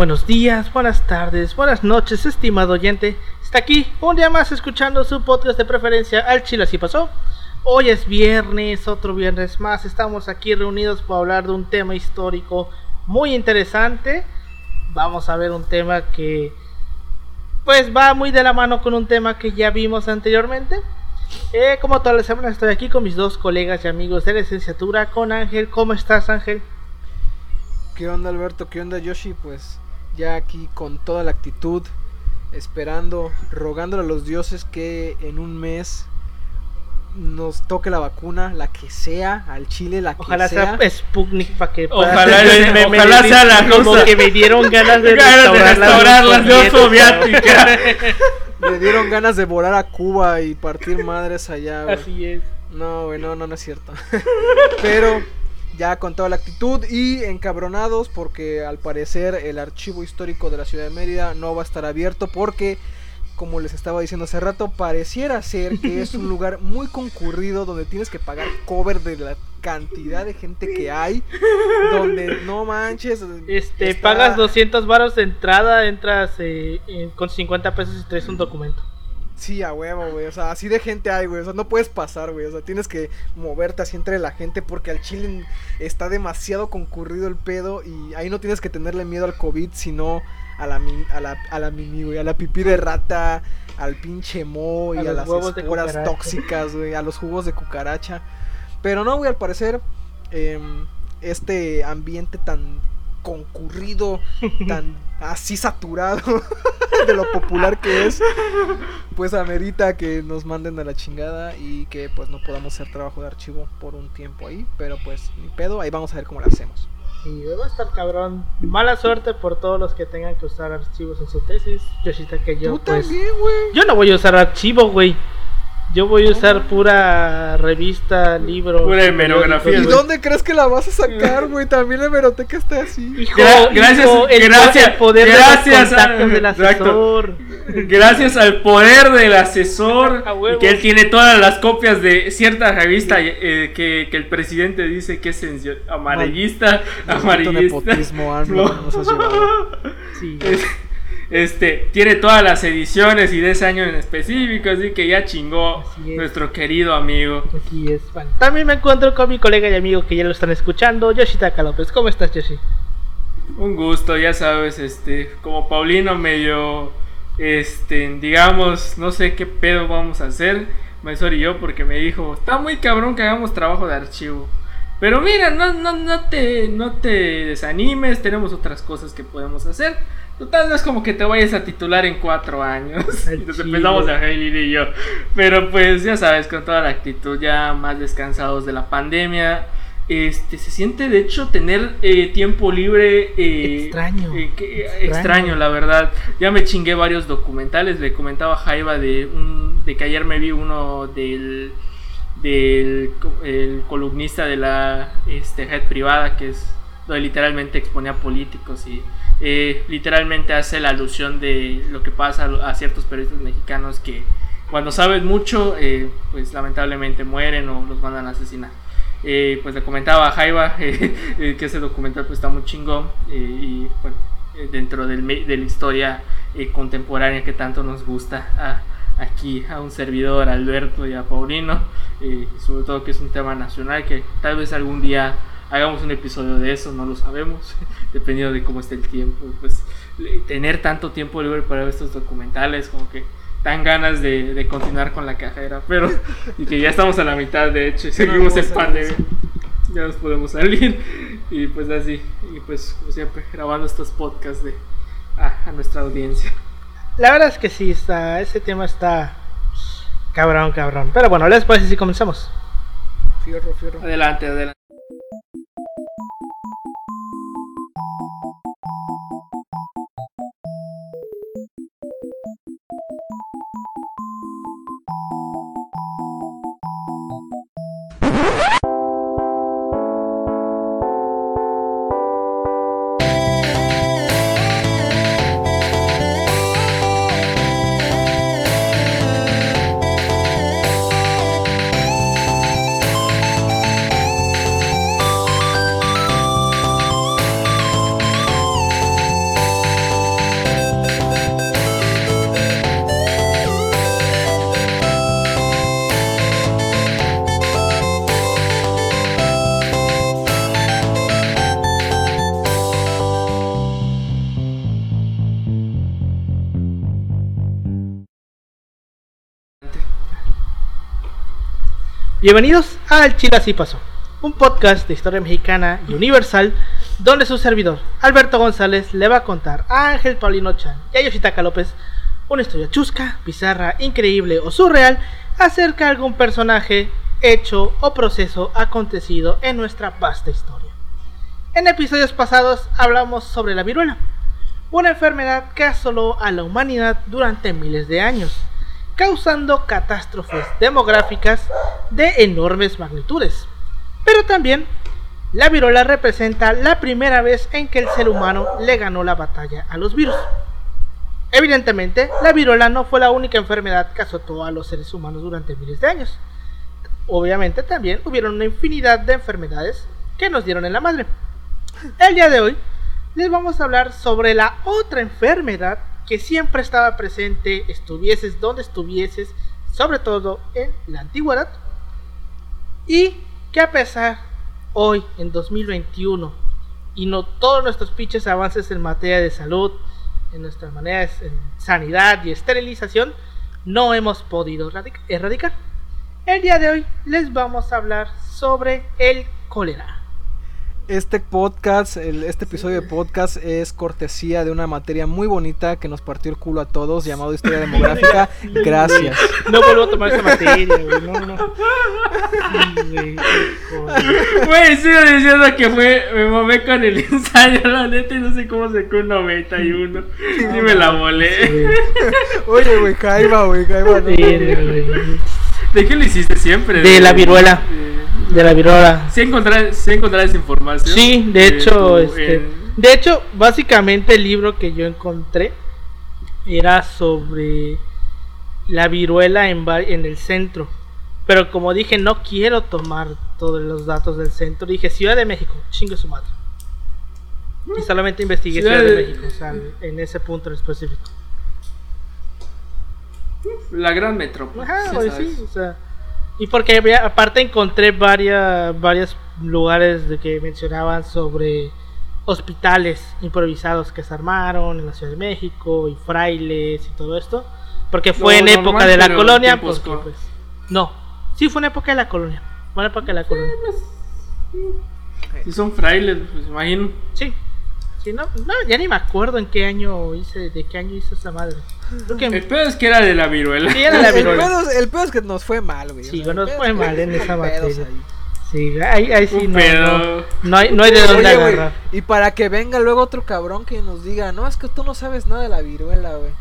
Buenos días, buenas tardes, buenas noches, estimado oyente. Está aquí un día más escuchando su podcast de preferencia Al Chile así pasó. Hoy es viernes, otro viernes más. Estamos aquí reunidos para hablar de un tema histórico muy interesante. Vamos a ver un tema que pues va muy de la mano con un tema que ya vimos anteriormente. Eh, como todas las semanas estoy aquí con mis dos colegas y amigos de licenciatura, con Ángel. ¿Cómo estás Ángel? ¿Qué onda Alberto? ¿Qué onda Yoshi? Pues ya aquí con toda la actitud, esperando, rogándole a los dioses que en un mes nos toque la vacuna, la que sea, al Chile, la que Ojalá sea. sea Sputnik para que Ojalá, me- ojalá sea la como que me dieron ganas de Ganas de restaurar, la Unión Soviética. Le dieron ganas de volar a Cuba y partir madres allá, güey. Así es. No, güey, no, no, no es cierto. Pero ya con toda la actitud y encabronados porque al parecer el archivo histórico de la ciudad de Mérida no va a estar abierto porque, como les estaba diciendo hace rato, pareciera ser que es un lugar muy concurrido donde tienes que pagar cover de la cantidad de gente que hay, donde no manches. Este, está- pagas 200 varos de entrada, entras eh, con 50 pesos y traes un documento. Sí, a huevo, güey. O sea, así de gente hay, güey. O sea, no puedes pasar, güey. O sea, tienes que moverte así entre la gente porque al Chile está demasiado concurrido el pedo y ahí no tienes que tenerle miedo al COVID, sino a la, a la, a la mimi, güey. A la pipí de rata, al pinche mo y A las esporas tóxicas, güey. A los jugos de cucaracha. Pero no, güey, al parecer, em, este ambiente tan concurrido, tan así saturado de lo popular que es, pues amerita que nos manden a la chingada y que pues no podamos hacer trabajo de archivo por un tiempo ahí, pero pues ni pedo, ahí vamos a ver cómo lo hacemos. Y va a estar cabrón. Mala suerte por todos los que tengan que usar archivos en su tesis. Yoshita que yo, Tú pues. también, güey. Yo no voy a usar archivo, güey. Yo voy a usar pura revista, libro. Pura hemerografía, ¿Y dónde crees que la vas a sacar, güey? También la hemeroteca está así. Hijo, Gra- gracias- hijo, el, gracias- el poder gracias de los a- contactos del exacto. asesor. Gracias al poder del asesor y que él tiene todas las copias de cierta revista eh, que, que el presidente dice que es amarillista, Maldito amarillista. nepotismo, No. nos has llevado. Sí. Es- Este, tiene todas las ediciones y de ese año en específico, así que ya chingó Así es. nuestro querido amigo. Aquí es, bueno. También me encuentro con mi colega y amigo que ya lo están escuchando, Yoshitaka López. ¿Cómo estás, Yoshi? Un gusto, ya sabes, este, como Paulino medio, este, digamos, no sé qué pedo vamos a hacer, Maesor y yo, porque me dijo, está muy cabrón que hagamos trabajo de archivo. Pero mira, no, no, no te, no te desanimes, tenemos otras cosas que podemos hacer. Total, no es como que te vayas a titular en cuatro años. Entonces empezamos a Hailey y yo. Pero pues ya sabes, con toda la actitud, ya más descansados de la pandemia. Este, se siente de hecho tener eh, tiempo libre eh, Extraño. eh, que- Extraño. extraño, la verdad. Ya me chingué varios documentales. Le comentaba a Jaiba de un, de que ayer me vi uno del del co- el columnista de la este, red privada que es donde literalmente exponía políticos y eh, literalmente hace la alusión de lo que pasa a, ciertos periodistas mexicanos que cuando saben mucho eh, pues lamentablemente mueren o los mandan a asesinar. Eh, pues le comentaba a Jaiba eh, que ese documental pues está muy chingón eh, y bueno eh, dentro del de la historia contemporánea que tanto nos gusta a- aquí a un servidor, a Alberto y a Paulino, sobre todo que es un tema nacional que tal vez algún día hagamos un episodio de eso, no lo sabemos, dependiendo de cómo esté el tiempo. Pues tener tanto tiempo libre para ver estos documentales, como que dan ganas de, de continuar con la carrera, pero y que ya estamos a la mitad, de hecho, y Sí, no seguimos en pandemia. Ya nos podemos salir y pues así, y pues como siempre grabando estos podcasts de a, a nuestra audiencia. La verdad es que sí, está, ese tema está cabrón, cabrón. Pero bueno, les parece si comenzamos. Fierro, fierro. Adelante, adelante. Bienvenidos al Chile Así Pasó, un podcast de historia mexicana y universal donde su servidor, Alberto González, le va a contar a Ángel Paulino Chan y a Yoshitaka López una historia chusca, bizarra, increíble o surreal acerca de algún personaje, hecho o proceso acontecido en nuestra vasta historia. En episodios pasados hablamos sobre la viruela, una enfermedad que asoló a la humanidad durante miles de años, causando catástrofes demográficas de enormes magnitudes. Pero también, la viruela representa la primera vez en que el ser humano le ganó la batalla a los virus. Evidentemente, la viruela no fue la única enfermedad que azotó a los seres humanos durante miles de años. Obviamente también hubieron una infinidad de enfermedades que nos dieron en la madre. El día de hoy les vamos a hablar sobre la otra enfermedad que siempre estaba presente, estuvieses donde estuvieses, sobre todo en la antigüedad, y que a pesar hoy, en 2021, y no todos nuestros pinches avances en materia de salud, en nuestras maneras en sanidad y esterilización, no hemos podido erradicar. El día de hoy les vamos a hablar sobre el cólera. Este podcast, este episodio de podcast es cortesía de una materia muy bonita que nos partió el culo a todos, llamado Historia Demográfica. Gracias. No vuelvo a tomar esa materia, güey. No, no. Güey, sigo diciendo que fue. Me mamé con el ensayo, la neta, y no sé cómo sacó un 91. Sí, me la volé. Oye, güey, Jaiba, güey, Jaiba. ¿De qué lo hiciste siempre? De, la viruela de la viruela. ¿Sí encontrar, ¿sí esa información? Sí, de hecho, este, de hecho, básicamente el libro que yo encontré era sobre la viruela en, en el centro. Pero como dije, no quiero tomar todos los datos del centro. Dije Ciudad de México, chingue su madre. Y solamente investigué Ciudad, de, México, o sea, en ese punto en específico. La gran metrópoli. Ajá, pues sí, o sea. Y porque aparte encontré varias, varios lugares de que mencionaban sobre hospitales improvisados que se armaron en la Ciudad de México y frailes y todo esto. Porque fue en época de la colonia. pues, no, sí fue en época de la colonia. Fue en época de la colonia. Si son frailes, pues imagino. Sí. Sí, no, no, ya ni me acuerdo en qué año hice, de qué año hizo esa madre. El pedo es que era de la viruela. Sí, era de la viruela. El pedo, es que nos fue mal, güey. Sí, nos fue mal en esa materia. Sí, ahí, ahí sí no, no, hay, no hay de dónde agarrar. y para que venga luego otro cabrón que nos diga, no, es que tú no sabes nada de la viruela, güey.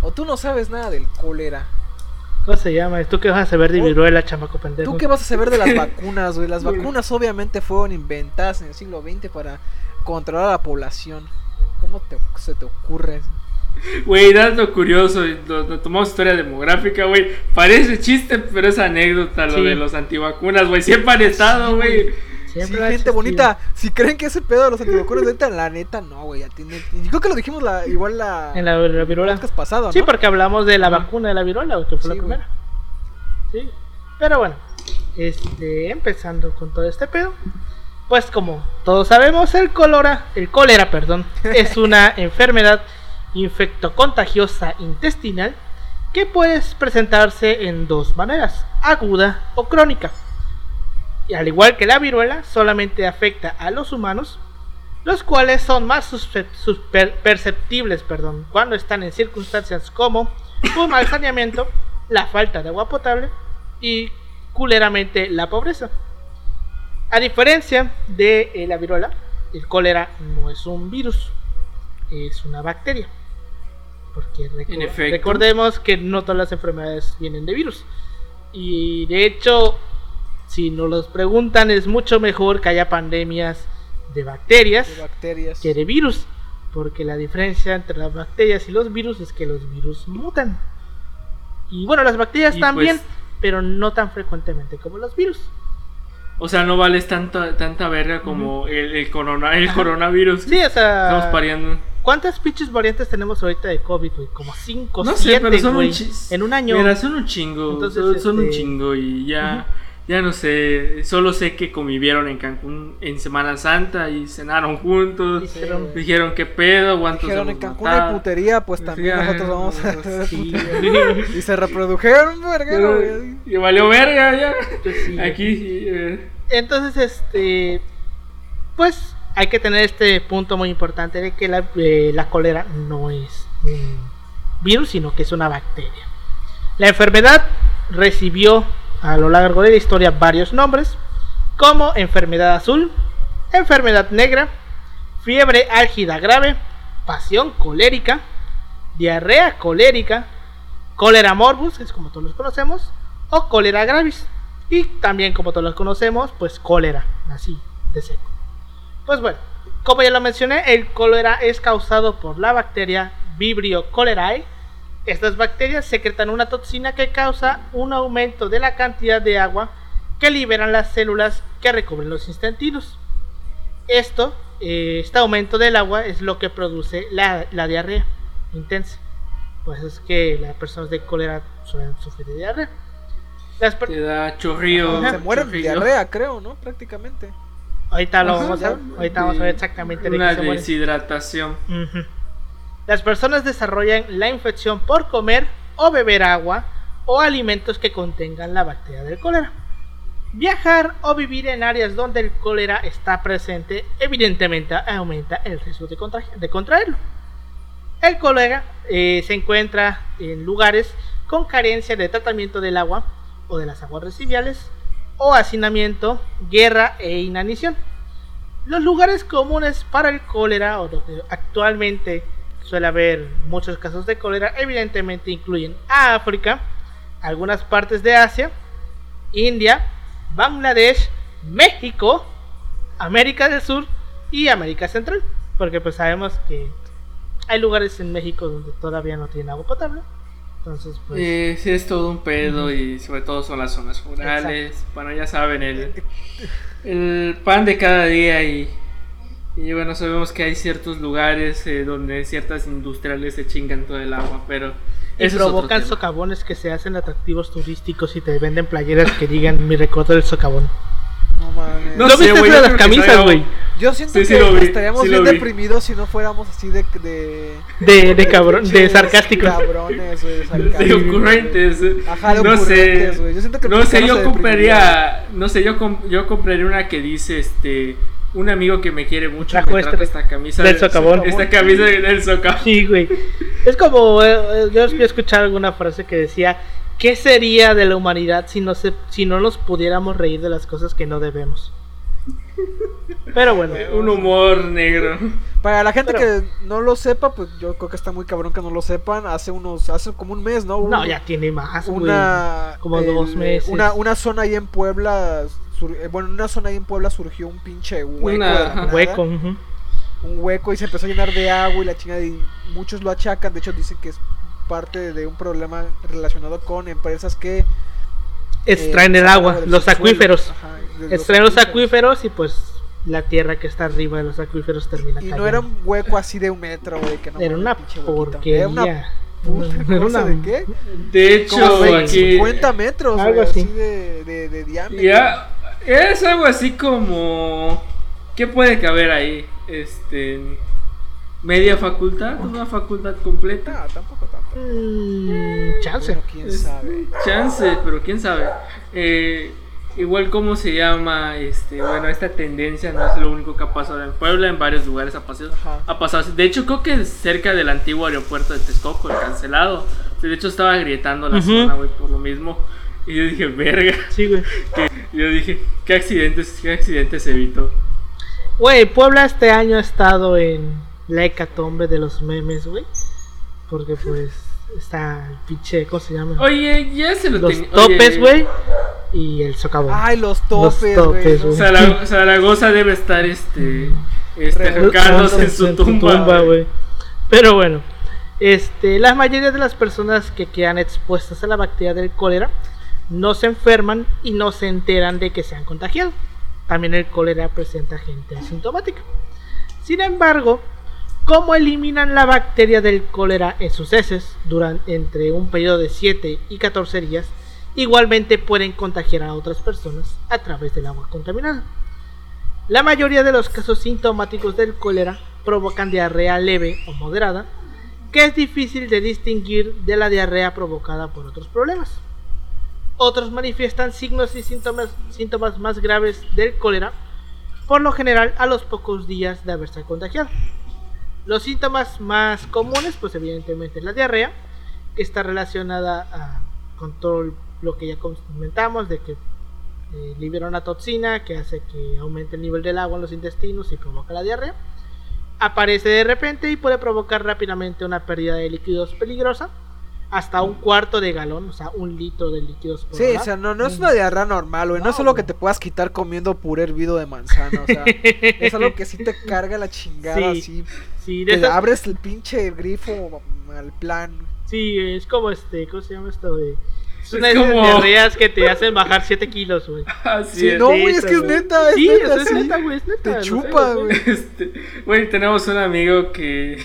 O tú no sabes nada del cólera. ¿Cómo se llama? ¿Tú qué vas a saber de viruela, chamaco pendejo? ¿Tú qué vas a saber de las vacunas, güey? Las vacunas obviamente fueron inventadas en el siglo XX para controlar a la población. ¿Cómo te, se te ocurre? Güey, dato curioso, lo, tomamos historia demográfica, güey. Parece chiste, pero es anécdota lo de los antivacunas, güey. Siempre han estado, güey. Siempre gente bonita. Si creen que ese pedo de los antivacunas, neta, la neta, no, güey. Ya tiene... Creo que lo dijimos la, igual la. En la, la viruela. pasado, ¿no? Sí, porque hablamos de la vacuna de la viruela, güey, que fue la primera. Sí. Pero bueno, este, empezando con todo este pedo. Pues como todos sabemos, el cólera, el cólera, perdón, es una enfermedad infectocontagiosa intestinal que puede presentarse en dos maneras, aguda o crónica. Y al igual que la viruela, solamente afecta a los humanos, los cuales son más perceptibles perdón, cuando están en circunstancias como un mal saneamiento, la falta de agua potable y culeramente la pobreza. A diferencia de eh, la viruela, el cólera no es un virus, es una bacteria. Porque recordemos que no todas las enfermedades vienen de virus. Y de hecho, si nos los preguntan, es mucho mejor que haya pandemias de bacterias, que de virus. Porque la diferencia entre las bacterias y los virus es que los virus mutan. Y bueno, las bacterias también, pues pero no tan frecuentemente como los virus. O sea, no vales tanta, tanta verga como el, corona, el coronavirus. Sí, o sea. Estamos pariendo. ¿Cuántas pinches variantes tenemos ahorita de COVID, güey? Como 5, 7, no sé, pero son un En un año. Mira, son un chingo. Entonces, son, un este, chingo y ya. Ya no sé, solo sé que convivieron en Cancún en Semana Santa y cenaron juntos. Dijeron- Dijeron qué pedo, cuántos Dijeron en Cancún matado?" hay putería, pues también Sí, nosotros vamos a Sí, Y se reprodujeron, güey. Y valió verga ya. Pues sí. Aquí, eh, Entonces, este, pues hay que tener este punto muy importante de que la, eh, la cólera no es un virus, sino que es una bacteria. La enfermedad recibió a lo largo de la historia varios nombres, como enfermedad azul, enfermedad negra, fiebre álgida grave, pasión colérica, diarrea colérica, cólera morbus, es como todos los conocemos, o cólera gravis. Y también como todos los conocemos, pues cólera, así, de seco. Pues bueno, como ya lo mencioné, el cólera es causado por la bacteria Vibrio cholerae. Estas bacterias secretan una toxina que causa un aumento de la cantidad de agua que liberan las células que recubren los intestinos. Esto, eh, este aumento del agua es lo que produce la, la diarrea intensa. Pues es que las personas de cólera suelen sufrir de diarrea. Las per- te da chorrillo. Se mueren de diarrea, creo, ¿no? Prácticamente. Ahorita lo Ajá, vamos a ver. Ahorita vamos a ver exactamente de Una qué se deshidratación. Ujú. Las personas desarrollan la infección por comer o beber agua o alimentos que contengan la bacteria del cólera. Viajar o vivir en áreas donde el cólera está presente evidentemente aumenta el riesgo de, contra- de contraerlo. El cólera eh, se encuentra en lugares con carencia de tratamiento del agua o de las aguas residuales o hacinamiento, guerra e inanición. Los lugares comunes para el cólera o donde actualmente suele haber muchos casos de cólera evidentemente incluyen a África, algunas partes de Asia, India, Bangladesh, México, América del Sur y América Central, porque pues sabemos que hay lugares en México donde todavía no tienen agua potable. Entonces, pues Eh, sí, es todo un pedo y sobre todo son las zonas rurales. Bueno, ya saben, el, el pan de cada día y, y bueno, sabemos que hay ciertos lugares eh, donde ciertas industriales se chingan todo el agua, pero y eso provocan socavones que se hacen atractivos turísticos y te venden playeras que digan mi recuerdo del socavón. No mames. No ¿No sé, viste las camisas, güey? Yo siento Sí, sí que vi, estaríamos sí bien vi. deprimidos si no fuéramos así de. de De, de cabrón, de sarcásticos. Cabrones, güey, de de sarcásticos. ocurrentes. Ajá, de no ocurrentes, sé, güey. Yo siento que no sé, yo compraría, no sé, yo yo compraría una que dice este un amigo que me quiere mucho Trajo me trajo este- esta camisa del socavón. esta camisa del socavón. Sí, güey. Es como, eh, eh, yo he escuchado alguna frase que decía, ¿qué sería de la humanidad si no, se, si no nos pudiéramos reír de las cosas que no debemos? Pero bueno, Un humor negro. Para la gente Pero- que no lo sepa, pues yo creo que está muy cabrón que no lo sepan. Hace unos, hace como un mes, ¿no? no, ya tiene más, güey. una Como dos meses. Una, una zona ahí en Puebla, sur- eh, bueno, en una zona ahí en Puebla surgió un pinche hueco, Una- de la ajá. nada, Hueco, un hueco y se empezó a llenar de agua y la chingada y muchos lo achacan, de hecho dicen que es parte de un problema relacionado con empresas que extraen eh, el agua, los acuíferos. Ajá, Extraen los acuíferos y pues la tierra que está arriba de los acuíferos termina Y no cayendo. era un hueco así de un metro, güey, que no Era una porquería. Era una puta Era cosa una- de qué? De Como hecho, de aquí 50 metros, Algo así. así de, de, de diámetro. ya es algo así como ¿qué puede caber ahí? Este media facultad, una facultad completa. No, tampoco tanto. Mm, chance. Bueno, quién Es- sabe. Chance, pero quién sabe. Eh, igual cómo se llama, este, bueno, esta tendencia no es lo único que ha pasado en Puebla, en varios lugares ha pasado. Ajá. Ha pasado. así. De hecho, creo que cerca del antiguo aeropuerto de Texcoco, el cancelado. De hecho, estaba agrietando la zona, güey, por lo mismo. Y yo dije, verga. Sí, güey. Que- yo dije, ¿qué accidentes, qué accidentes se evitó? Güey, Puebla este año ha estado en la hecatombe de los memes, güey. Porque pues está el pinche, ¿cómo se llama? Oye, ya se lo los tenía- topes, güey. Y el socavón. Ay, los topes, topes, güey. güey. Zara- Zaragoza debe estar, este, este, Re- revolcándose en su tumba. güey. Pero bueno, este, la mayoría de las personas que quedan expuestas a la bacteria del cólera no se enferman y no se enteran de que se han contagiado. También el cólera presenta gente asintomática. Sin embargo, ¿cómo eliminan la bacteria del cólera en sus heces durante entre un periodo de 7 y 14 días? igualmente pueden contagiar a otras personas a través del agua contaminada. La mayoría de los casos sintomáticos del cólera provocan diarrea leve o moderada, que es difícil de distinguir de la diarrea provocada por otros problemas. Otros manifiestan signos y síntomas, síntomas más graves del cólera, por lo general a los pocos días de haberse contagiado. Los síntomas más comunes, pues evidentemente es la diarrea, que está relacionada a, con todo lo que ya comentamos, de que eh, libera una toxina que hace que aumente el nivel del agua en los intestinos y provoca la diarrea. Aparece de repente y puede provocar rápidamente una pérdida de líquidos peligrosa, hasta un cuarto de galón, o sea, un litro de líquidos por Sí, hora. o sea, no, no es una diarrea normal, güey. No, No, es algo güey. que te puedas quitar comiendo puré hervido de manzana, o sea, es algo que sí te carga la chingada, Sí, así. Sí, de esas- abres el pinche grifo al plan. sí, es como este, ¿cómo se llama esto? De... Es Es una de esas como- diarreas que te hacen bajar 7 kilos, güey. Así Sí, es. no, sí, güey, es que es güey. neta, es Sí, neta, eso es sí. neta, güey, es neta. Te no sé, chupa, güey. güey. Este, güey, tenemos un amigo que.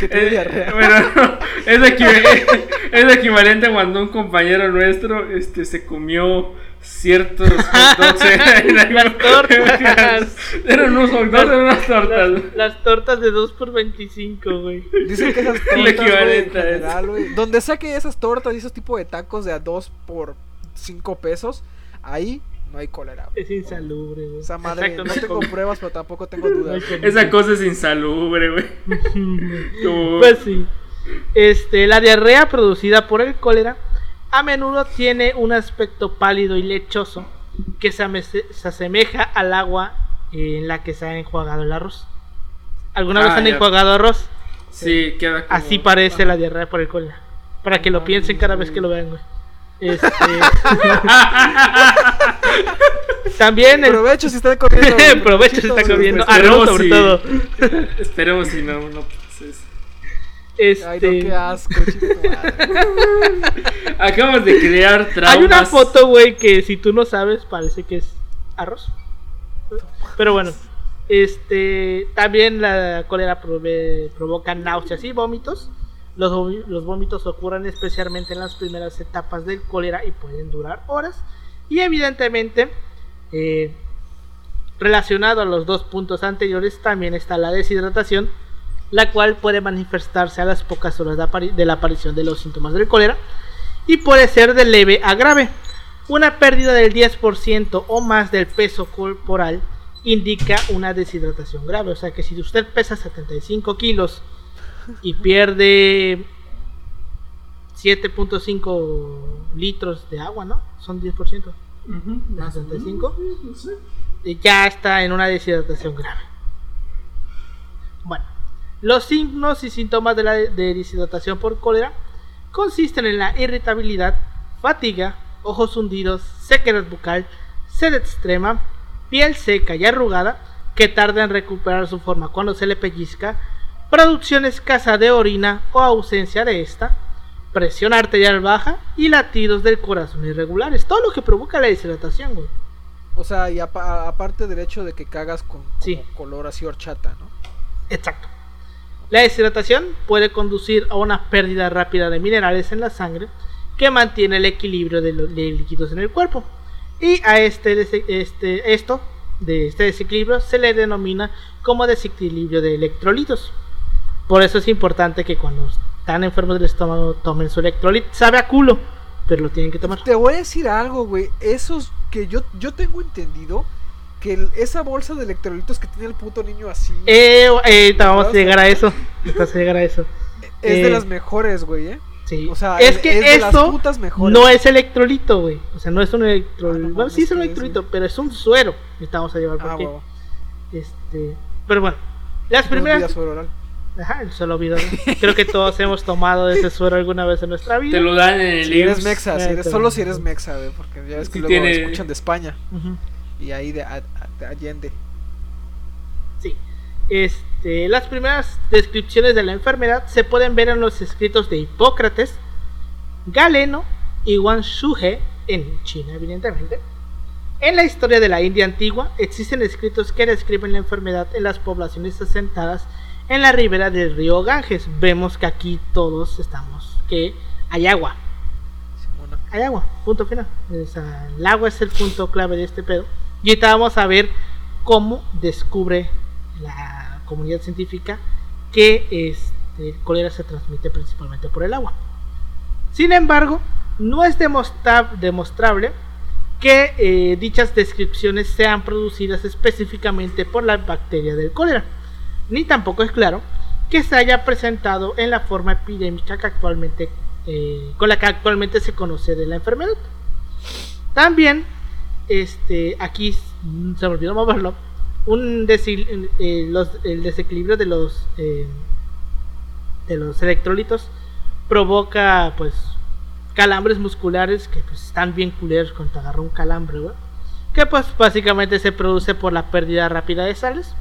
Que tiene Eh, diarrea. Bueno, no, es, equi- es equivalente a cuando un compañero nuestro este, se comió ciertos hot dogs en, en Las tortas. Eran unos hot dogs, eran unas tortas. Las, las tortas de 2 por 25, güey. Dicen que esas tortas, güey, en equivalente a eso. general, güey, donde saque esas tortas y esos tipos de tacos de a 2 por 5 pesos, ahí no hay cólera. güey. Es insalubre, güey. Esa madre, Exacto, no se tengo pruebas, pero tampoco tengo No dudas. Esa cosa es insalubre, güey. Como- Pues sí. Este, la diarrea producida por el cólera a menudo tiene un aspecto pálido y lechoso que se, asemeja al agua en la que se ha enjuagado el arroz. ¿Alguna Ah, vez han ya. enjuagado arroz? Sí, queda como... Así parece la diarrea por el cólera. Para que lo No piensen cada vez que lo vean, güey. Este... También el Provecho si están comiendo. provecho se está comiendo arroz sobre si- todo. Esperemos si no, no eso. Ay, no, Este... qué asco, chico tu madre. Acabas de crear traumas. Hay una foto, güey, que si tú no sabes, parece que es arroz. Pero bueno, este también la cólera prove- provoca náuseas y vómitos. Los, vómitos ocurren especialmente en las primeras etapas del cólera y pueden durar horas. Y evidentemente, eh, relacionado a los dos puntos anteriores, también está la deshidratación, la cual puede manifestarse a las pocas horas de, de la aparición de los síntomas del cólera y puede ser de leve a grave. Una pérdida del 10% o más del peso corporal indica una deshidratación grave. O sea que si usted pesa 75 kilos y pierde 7.5 litros de agua, ¿no? Son 10%. Ujú. Más 65. No sé. y ya está en una deshidratación grave. Bueno, los signos y síntomas de la de deshidratación por cólera consisten en la irritabilidad, fatiga, ojos hundidos, sequedad bucal, sed extrema, piel seca y arrugada que tarda en recuperar su forma cuando se le pellizca, producción escasa de orina o ausencia de esta, presión arterial baja y latidos del corazón irregulares. Todo lo que provoca la deshidratación, güey. O sea, y apa- aparte del hecho de que cagas con Sí. color así horchata, ¿no? Exacto. La deshidratación puede conducir a una pérdida rápida de minerales en la sangre que mantiene el equilibrio de los de líquidos en el cuerpo. Y a este, este esto de este desequilibrio se le denomina como desequilibrio de electrolitos. Por eso es importante que cuando están enfermos del estómago tomen su electrolit. Sabe a culo, pero lo tienen que tomar. Te voy a decir algo, güey. Esos que yo, yo tengo entendido que el- esa bolsa de electrolitos que tiene el puto niño así Eh, eh, vamos a llegar a eso. Vamos a llegar a eso. es de eh, las mejores, güey, ¿eh? Sí. O sea, es es- que es no es electrolito, güey. O sea, no es un electrolito. Ah, no bueno, sí es un ¿qué es, electrolito, pero es un suero. Vamos a llevar Ah, porque huevo. este, pero bueno, las primeras. Ajá, el suelo olvidado. Creo que todos hemos tomado de ese suero alguna vez en nuestra vida. Te lo dan en el Si eres mexa, si eres, solo si eres mexa, güey, porque ya ves que Sí luego tiene- escuchan de España Ujú. y ahí de, a- a- de Allende. Sí. Este, las primeras descripciones de la enfermedad se pueden ver en los escritos de Hipócrates, Galeno y Wang Shuhe en China, evidentemente. En la historia de la India antigua existen escritos que describen la enfermedad en las poblaciones asentadas en la ribera del río Ganges. Vemos que aquí todos estamos que hay agua. Hay agua, punto final. El agua es el punto clave de este pedo. Y ahorita vamos a ver cómo descubre la comunidad científica que este, el cólera se transmite principalmente por el agua. Sin embargo, no es demostra- demostrable que eh, dichas descripciones sean producidas específicamente por la bacteria del cólera, ni tampoco es claro que se haya presentado en la forma epidémica que actualmente, eh, con la que actualmente se conoce de la enfermedad. También, este, aquí se me olvidó moverlo, un eh, los- el desequilibrio de los eh, de los electrolitos provoca pues calambres musculares que pues están bien culeros cuando te agarra un calambre, güey. Que pues básicamente se produce por la pérdida rápida de sales,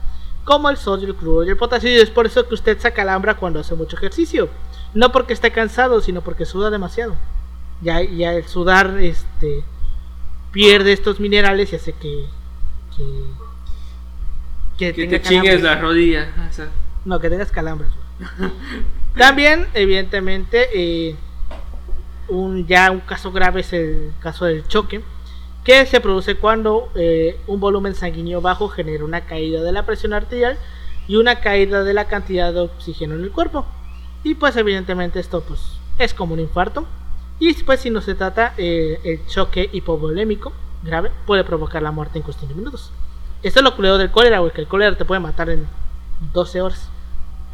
como el sodio, el cloro y el potasio. Y es por eso que usted se calambra cuando hace mucho ejercicio. No porque esté cansado, sino porque suda demasiado. Ya, ya el sudar este pierde estos minerales y hace que que, Que tenga te chingues la rodilla. o sea, No, que tengas calambres. También, evidentemente, eh, un, ya un caso grave es el caso del choque, que se produce cuando eh, un volumen sanguíneo bajo genera una caída de la presión arterial y una caída de la cantidad de oxígeno en el cuerpo. Y pues evidentemente esto pues es como un infarto. Y pues si no se trata, eh, el choque hipovolémico grave puede provocar la muerte en cuestión de minutos. Esto es lo culero del cólera, güey, que el cólera te puede matar en 12 horas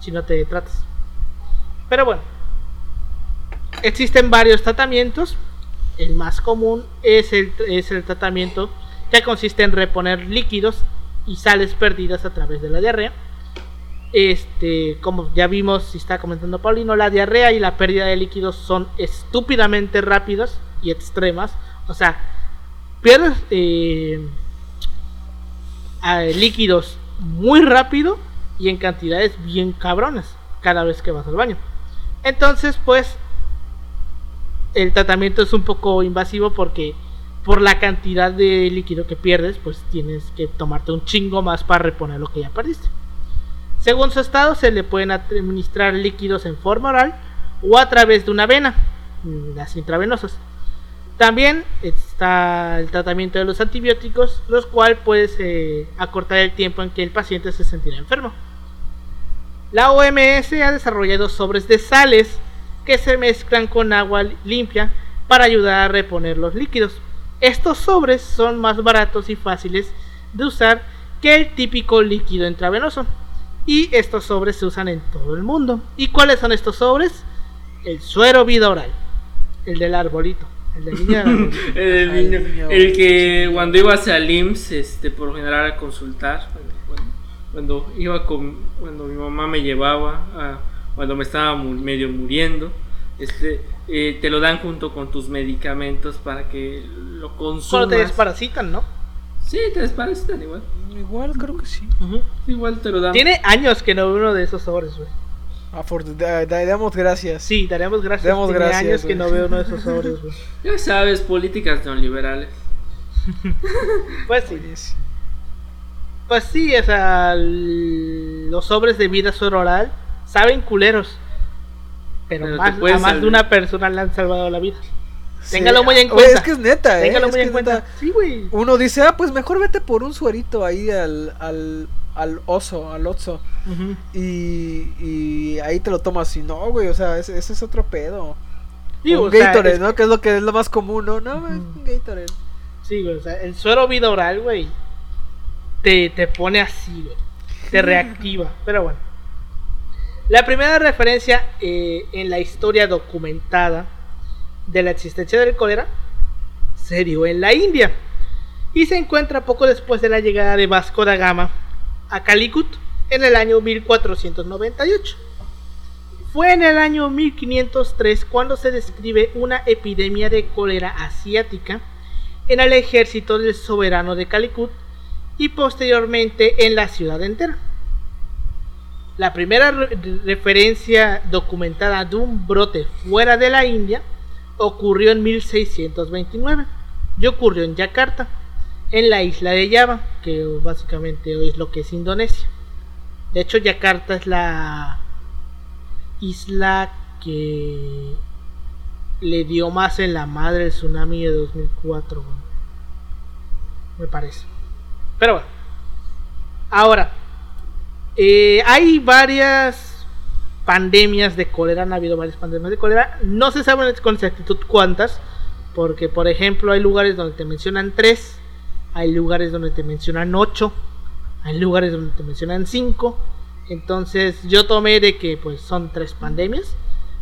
si no te tratas. Pero bueno, existen varios tratamientos. El más común es el, es el tratamiento que consiste en reponer líquidos y sales perdidas a través de la diarrea. Este, como ya vimos, si está comentando Paulino, la diarrea y la pérdida de líquidos son estúpidamente rápidas y extremas. O sea, pierdes eh, líquidos muy rápido y en cantidades bien cabronas cada vez que vas al baño. Entonces, pues, el tratamiento es un poco invasivo porque por la cantidad de líquido que pierdes, pues tienes que tomarte un chingo más para reponer lo que ya perdiste. Según su estado, se le pueden administrar líquidos en forma oral o a través de una vena, mm, las intravenosas. También está el tratamiento de los antibióticos, los cuales puedes eh, acortar el tiempo en que el paciente se sentirá enfermo. La OMS ha desarrollado sobres de sales que se mezclan con agua limpia para ayudar a reponer los líquidos. Estos sobres son más baratos y fáciles de usar que el típico líquido intravenoso. Y estos sobres se usan en todo el mundo. ¿Y cuáles son estos sobres? El suero vida oral. El del arbolito. El del niño del arbolito. el, Ay, niño- niño, el que cuando ibas al IMSS, este, por lo general a consultar, cuando, cuando iba con, cuando mi mamá me llevaba, a- cuando me estaba mu- medio muriendo, este, eh, te lo dan junto con tus medicamentos para que lo Solo consumas. te desparasitan, ¿no? Sí, te desparasitan igual. Igual creo que sí. Igual te lo dan. Tiene años que no veo uno de esos sobres, güey. Da- da- damos gracias. Sí, daremos gracias. Tiene gracias, años que no veo uno de esos sobres, güey. Ya sabes, políticas neoliberales. Pues sí. Pues sí, o sea, los sobres de vida suero oral saben culeros. Pero, Pero más, a más de una persona le han salvado la vida. Sí. Téngalo muy en cuenta. es que es neta, ¿eh? Téngalo Es muy en cuenta. neta. Sí, güey. Uno dice, ah, pues mejor vete por un suerito ahí al, al, al oso, al oso. Y, y ahí te lo tomas. Y no, güey, o sea, ese, ese es otro pedo. Digo, un o sea, Gatorade, es- ¿no? Que es lo que es lo más común, ¿no? No, güey, Ujú. un Gatorade. Sí, güey, o sea, el suero vida oral, güey, te, te pone así, güey. Te reactiva. Pero bueno. La primera referencia eh, en la historia documentada de la existencia del cólera se dio en la India y se encuentra poco después de la llegada de Vasco da Gama a Calicut en el año 1498. Fue en el año 1503 cuando se describe una epidemia de cólera asiática en el ejército del soberano de Calicut y posteriormente en la ciudad entera. La primera re- referencia documentada de un brote fuera de la India ocurrió en 1629 y ocurrió en Yakarta, en la isla de Java, que básicamente hoy es lo que es Indonesia. De hecho, Yakarta es la isla que le dio más en la madre el tsunami de 2004, güey. Me parece. Pero bueno. Ahora, eh, hay varias pandemias de cólera, han habido varias pandemias de cólera. No se sabe con exactitud cuántas, porque por ejemplo hay lugares donde te mencionan tres, hay lugares donde te mencionan ocho, hay lugares donde te mencionan cinco. Entonces yo tomé de que pues son tres pandemias,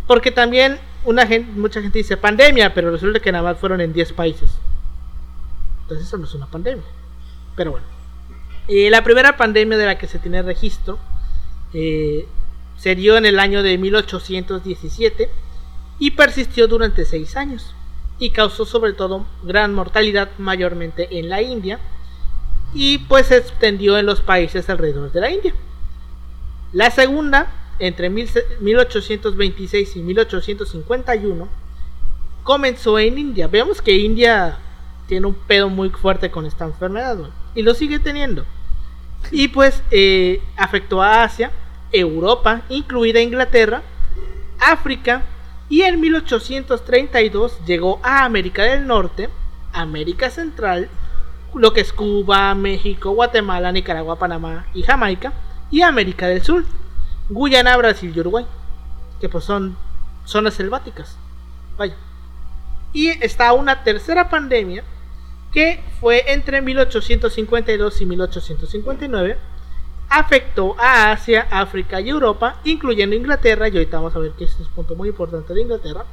porque también una gente, mucha gente dice pandemia, pero resulta que nada más fueron en 10 países. Entonces eso no es una pandemia. Pero bueno. La primera pandemia de la que se tiene registro eh, se dio en el año de 1817 y persistió durante 6 años y causó sobre todo gran mortalidad mayormente en la India y pues se extendió en los países alrededor de la India. La segunda entre 1826 y 1851 comenzó en India. Vemos que India tiene un pedo muy fuerte con esta enfermedad y lo sigue teniendo. Y pues eh, afectó a Asia, Europa, incluida Inglaterra, África y en 1832 llegó a América del Norte, América Central, lo que es Cuba, México, Guatemala, Nicaragua, Panamá y Jamaica, y América del Sur. Guyana, Brasil y Uruguay, que pues son zonas selváticas. Vaya. Y está una tercera pandemia que fue entre 1852 y 1859. Afectó a Asia, África y Europa, incluyendo Inglaterra, y ahorita vamos a ver que este es un punto muy importante de Inglaterra.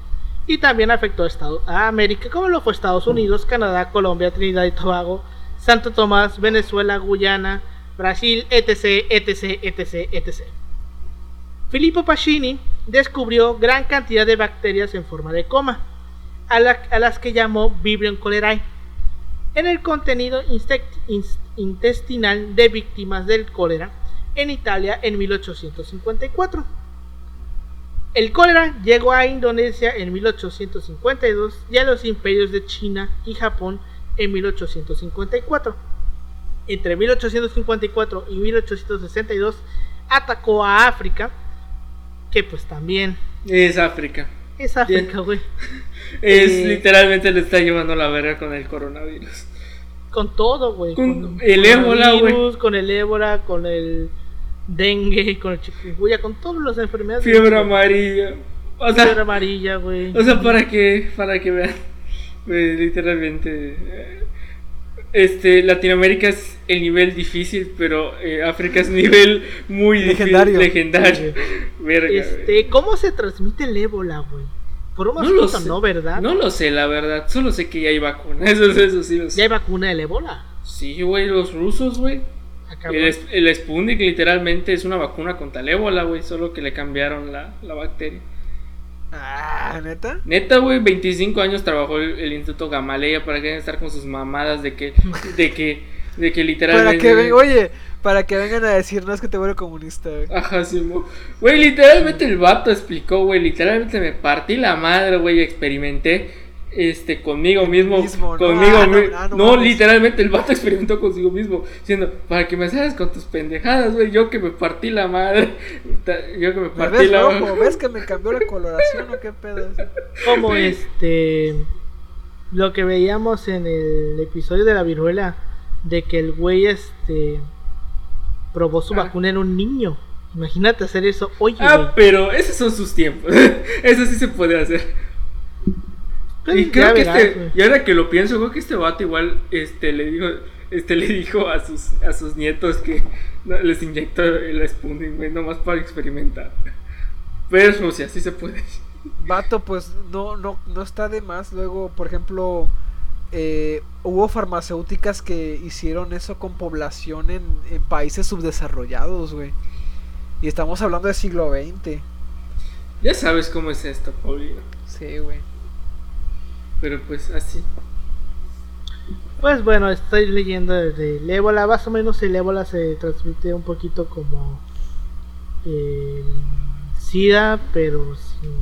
Y también afectó a, a América, como lo fue Estados Unidos, Canadá, Colombia, Trinidad y Tobago, Santo Tomás, Venezuela, Guyana, Brasil, etc, etc, etc. Filippo Pacini descubrió gran cantidad de bacterias en forma de coma, a, las que llamó Vibrio cholerae, en el contenido intestinal de víctimas del cólera en Italia en 1854. El cólera llegó a Indonesia en 1852 y a los imperios de China y Japón en 1854. Entre 1854 y 1862 atacó a África que pues también. Es África. Es África, güey. es eh, literalmente le está llevando la verga con el coronavirus. Con todo, güey. Con, el ébola, güey. Con el ébola, con el dengue, con el chikungunya, con todas las enfermedades. Fiebre amarilla. O sea, Fiebre amarilla, güey. O sea, para que, para que vean. literalmente. Eh, este, Latinoamérica es el nivel difícil, pero eh, África es nivel muy legendario. Difícil, legendario. este, ¿cómo se transmite el ébola, güey? Por un no lo sé, ¿no, verdad? No lo sé, la verdad. Solo sé que ya hay vacuna. Eso, eso sí ¿Ya hay vacuna del ébola? Sí, güey, los rusos, güey. El, el, Sputnik literalmente es una vacuna contra el ébola, güey. Solo que le cambiaron la, la bacteria. Ah, ¿neta? Neta, güey, 25 años trabajó el, Instituto Gamaleya para que estar con sus mamadas de que, de que, de que literalmente... Para que oye, para que vengan a decir, no es que te vuelvo comunista, güey. Ajá, sí, güey, literalmente el vato explicó, güey, literalmente me partí la madre, güey, experimenté este conmigo mismo, conmigo mismo. Ah, no, literalmente el vato experimentó consigo mismo, diciendo, para que me sabes con tus pendejadas, güey, yo que me partí la madre, yo que me partí ves la rojo? ¿Ves que me cambió la coloración o qué pedo? Como este lo que veíamos en el episodio de la viruela de que el güey este probó su ah. vacuna en un niño. Imagínate hacer eso hoy. Ah, pero esos son sus tiempos. eso sí se puede hacer. Y creo que este, y ahora que lo pienso, creo que este vato igual este le dijo este le dijo a sus a sus nietos que les inyectó el Sputnik, güey, nomás para experimentar. Pero o sea, sí se puede. Vato, pues no no no está de más. Luego, por ejemplo, eh, hubo farmacéuticas que hicieron eso con población en, en países subdesarrollados, güey. Y estamos hablando del siglo XX. Ya sabes cómo es esto, Paulino. Sí, güey. Pero pues así. Pues bueno, estoy leyendo desde el ébola. Más o menos el ébola se transmite un poquito como el SIDA, pero sin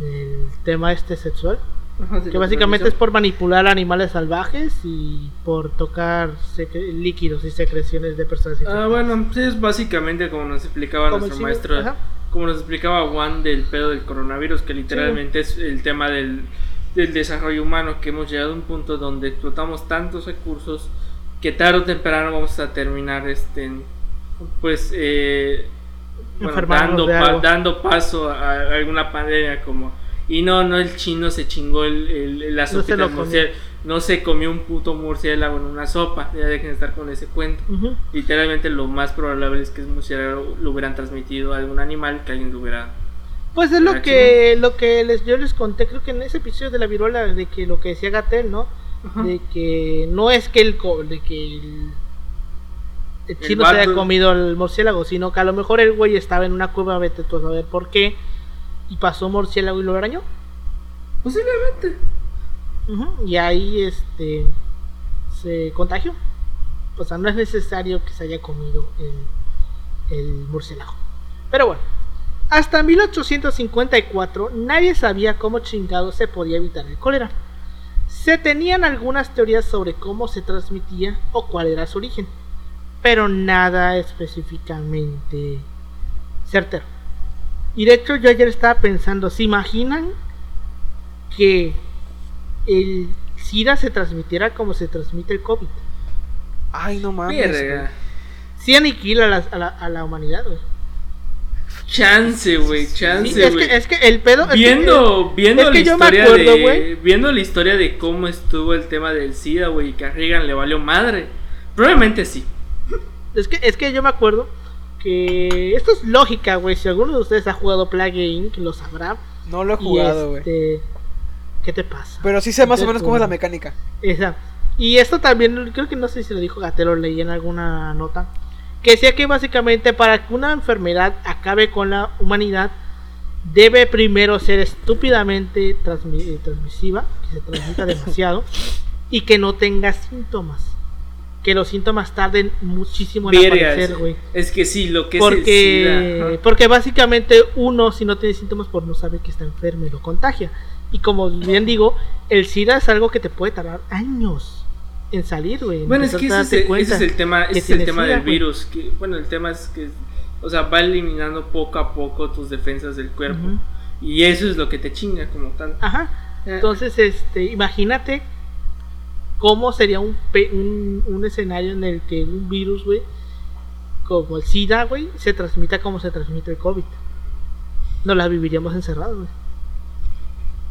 el tema este sexual. Que básicamente es por manipular animales salvajes y por tocar líquidos y secreciones de personas. Ah, bueno, sí, es básicamente como nos explicaba nuestro maestro como nos explicaba Juan del pedo del coronavirus, que literalmente es el tema del, del desarrollo humano, que hemos llegado a un punto donde explotamos tantos recursos que tarde o temprano vamos a terminar este pues eh, bueno, dando, pa- dando paso a alguna pandemia como y no no el chino se chingó el, el, la sopita murciélago, no se comió un puto murciélago en una sopa. Ya dejen de estar con ese cuento. Literalmente lo más probable es que el murciélago lo hubieran transmitido a algún animal que alguien lo hubiera Pues es lo que lo que les, yo les conté, creo que en ese episodio de la viruela, de que lo que decía Gatel, ¿no? De que no es que el, de que el, el El chino se haya comido el murciélago, sino que a lo mejor el güey estaba en una cueva, vete tú a saber por qué, y pasó murciélago y lo arañó. posiblemente Y ahí este se contagió. O sea, no es necesario que se haya comido el, el murciélago. Pero bueno, hasta 1854 nadie sabía cómo chingado se podía evitar el cólera. Se tenían algunas teorías sobre cómo se transmitía o cuál era su origen, pero nada específicamente certero. Y de hecho yo ayer estaba pensando, ¿se imaginan que el SIDA se transmitiera como se transmite el COVID? Ay, no mames. Sí aniquila a la, a la, a la humanidad, güey. chance güey chance Sí, es, güey que, es que el pedo... es que- viendo viendo es que la historia acuerdo, de viendo la historia de cómo estuvo el tema del SIDA güey y que a Reagan le valió madre probablemente sí Es que, es que yo me acuerdo que esto es lógica, güey. Si alguno de ustedes ha jugado Plague Inc., lo sabrá. No lo he jugado, güey. este, ¿Qué te pasa? Pero sí sé más o menos cómo es la mecánica. Esa. Y esto también, creo que no sé si lo dijo Gatelo, leí en alguna nota. Que decía que básicamente para que una enfermedad acabe con la humanidad, debe primero ser estúpidamente transmi- transmisiva, que se transmita demasiado, y que no tenga síntomas. Que los síntomas tarden muchísimo en aparecer, es- güey. es que sí lo que es Porque, el SIDA porque básicamente uno si no tiene síntomas pues no sabe que está enfermo y lo contagia. Y como bien digo, el SIDA es algo que te puede tardar años en salir, güey. en Bueno, es que ese, es- ese es el tema, ese es el tema SIDA, del virus. Que, bueno, el tema es que, o sea, va eliminando poco a poco tus defensas del cuerpo. Y eso es lo que te chinga como tal. Ajá. Eh. Entonces, este, imagínate cómo sería un, pe- un, un escenario en el que un virus, güey, como el SIDA, güey, se transmita como se transmite el COVID. No la viviríamos encerrados, güey.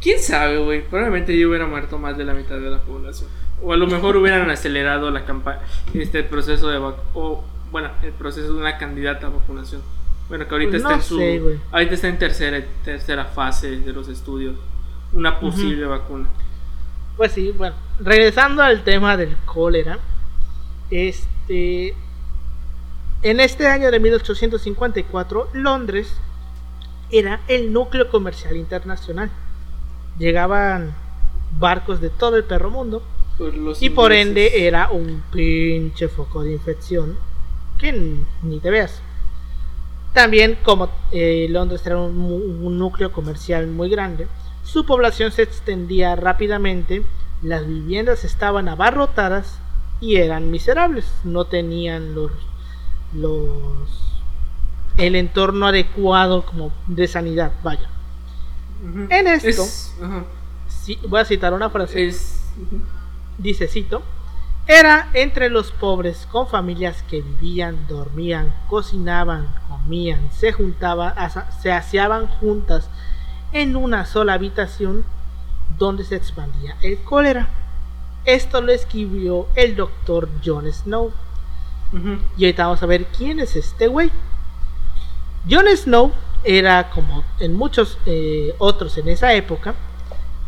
¿Quién sabe, güey? Probablemente yo hubiera muerto más de la mitad de la población. O a lo mejor hubieran acelerado la campaña, este proceso de vac o bueno, el proceso de una candidata a vacunación. Bueno, que ahorita Pues está no en su sé, ahorita está en tercera tercera fase de los estudios, una posible vacuna. Pues sí, bueno, regresando al tema del cólera, este, en este año de 1854, Londres era el núcleo comercial internacional. Llegaban barcos de todo el perro mundo Por los y por ende era un pinche foco de infección que ni te veas. También como eh, Londres era un, un núcleo comercial muy grande, su población se extendía rápidamente, las viviendas estaban abarrotadas y eran miserables, no tenían los, los el entorno adecuado como de sanidad, vaya. En esto- Es- ajá. Sí, voy a citar una frase. es. Dice, cito, era entre los pobres con familias que vivían, dormían, cocinaban, comían, se juntaban, se aseaban juntas en una sola habitación donde se expandía el cólera. Esto lo escribió el doctor John Snow. Y ahorita vamos a ver quién es este güey. Jon Snow era, como en muchos eh, otros en esa época,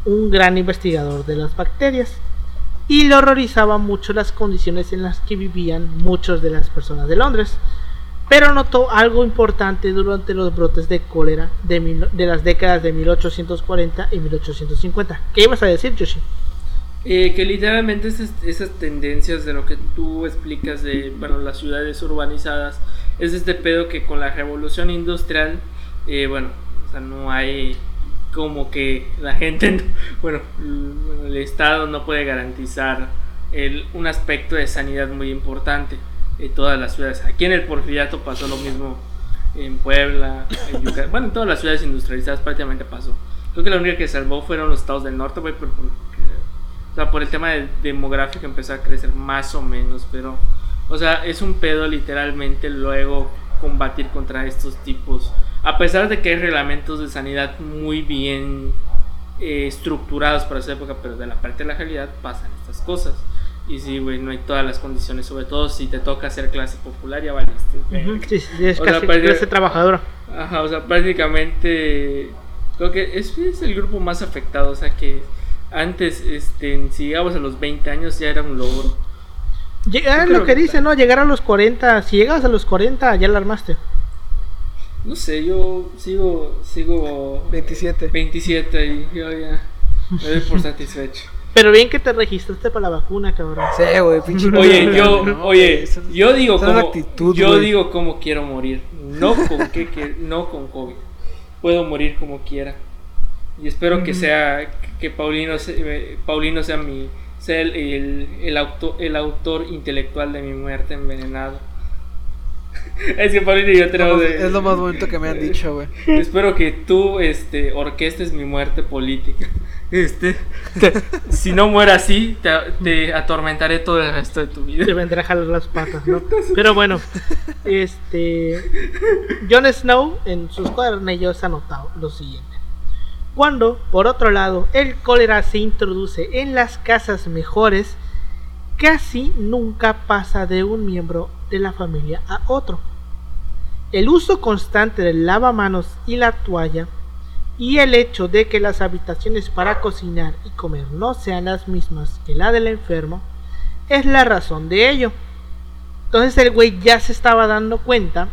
un gran investigador de las bacterias. Y le horrorizaban mucho las condiciones en las que vivían muchas de las personas de Londres. Pero notó algo importante durante los brotes de cólera de, las décadas de 1840 y 1850. ¿Qué ibas a decir, Yoshi? Eh, que literalmente esas, tendencias de lo que tú explicas de bueno, las ciudades urbanizadas es este pedo que con la revolución industrial, eh, bueno, o sea, no hay como que la gente, no- bueno, el Estado no puede garantizar un aspecto de sanidad muy importante en todas las ciudades. Aquí en el Porfiriato pasó lo mismo en Puebla, en Yucatán, bueno, en todas las ciudades industrializadas prácticamente pasó. Creo que la única que salvó fueron los estados del norte, güey, por, porque- o sea, por el tema de- demográfico empezó a crecer más o menos, pero, o sea, es un pedo literalmente luego combatir contra estos tipos. A pesar de que hay reglamentos de sanidad muy bien eh, estructurados para esa época, pero de la parte de la realidad pasan estas cosas. Y sí, güey, no hay todas las condiciones, sobre todo si te toca ser clase popular, ya valiste. Sí, sí, es O sea, casi para- clase trabajadora. Ajá, o sea, prácticamente creo que es, es el grupo más afectado, o sea que antes, este, si llegabas a los 20 años ya era un logro. Llega- Yo es creo lo que que dice, ¿no? Llegar a los 40, si llegas a los 40 ya la armaste. No sé, yo sigo, sigo 27. 27 y yo ya me doy por satisfecho. Pero bien que te registraste para la vacuna, cabrón. Sí, güey, pinche. Oye, yo, No, oye, yo digo como, actitud, yo digo cómo quiero morir, no con qué, que- no con COVID. Puedo morir como quiera. Y espero que sea, que Paulino, se- eh, Paulino sea mi, sea el, el, el auto- el autor intelectual de mi muerte envenenado. es que Paulino y yo tenemos de- Es lo más bonito que me han dicho, güey. Espero que tú, este, orquestes mi muerte política. Este, te- si no muera así, te, te atormentaré todo el resto de tu Te vida. vendrá a jalar las patas, ¿no? Pero bueno, este. Jon Snow en sus cuadernillos ha notado lo siguiente. Cuando, por otro lado, el cólera se introduce en las casas mejores, casi nunca pasa de un miembro de la familia a otro. El uso constante del lavamanos y la toalla y el hecho de que las habitaciones para cocinar y comer no sean las mismas que la del enfermo es la razón de ello. Entonces el güey ya se estaba dando cuenta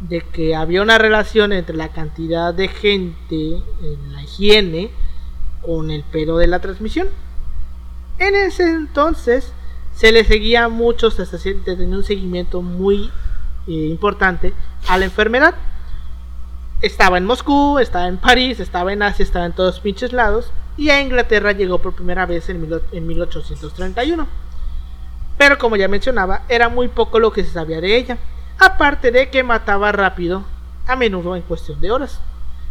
de que había una relación entre la cantidad de gente en la higiene con el pedo de la transmisión. En ese entonces se le seguía mucho, se se tenía un seguimiento muy eh, importante a la enfermedad. Estaba en Moscú, estaba en París, estaba en Asia, estaba en todos pinches lados. Y a Inglaterra llegó por primera vez en, mil- en 1831. Pero como ya mencionaba, era muy poco lo que se sabía de ella. Aparte de que mataba rápido, a menudo en cuestión de horas.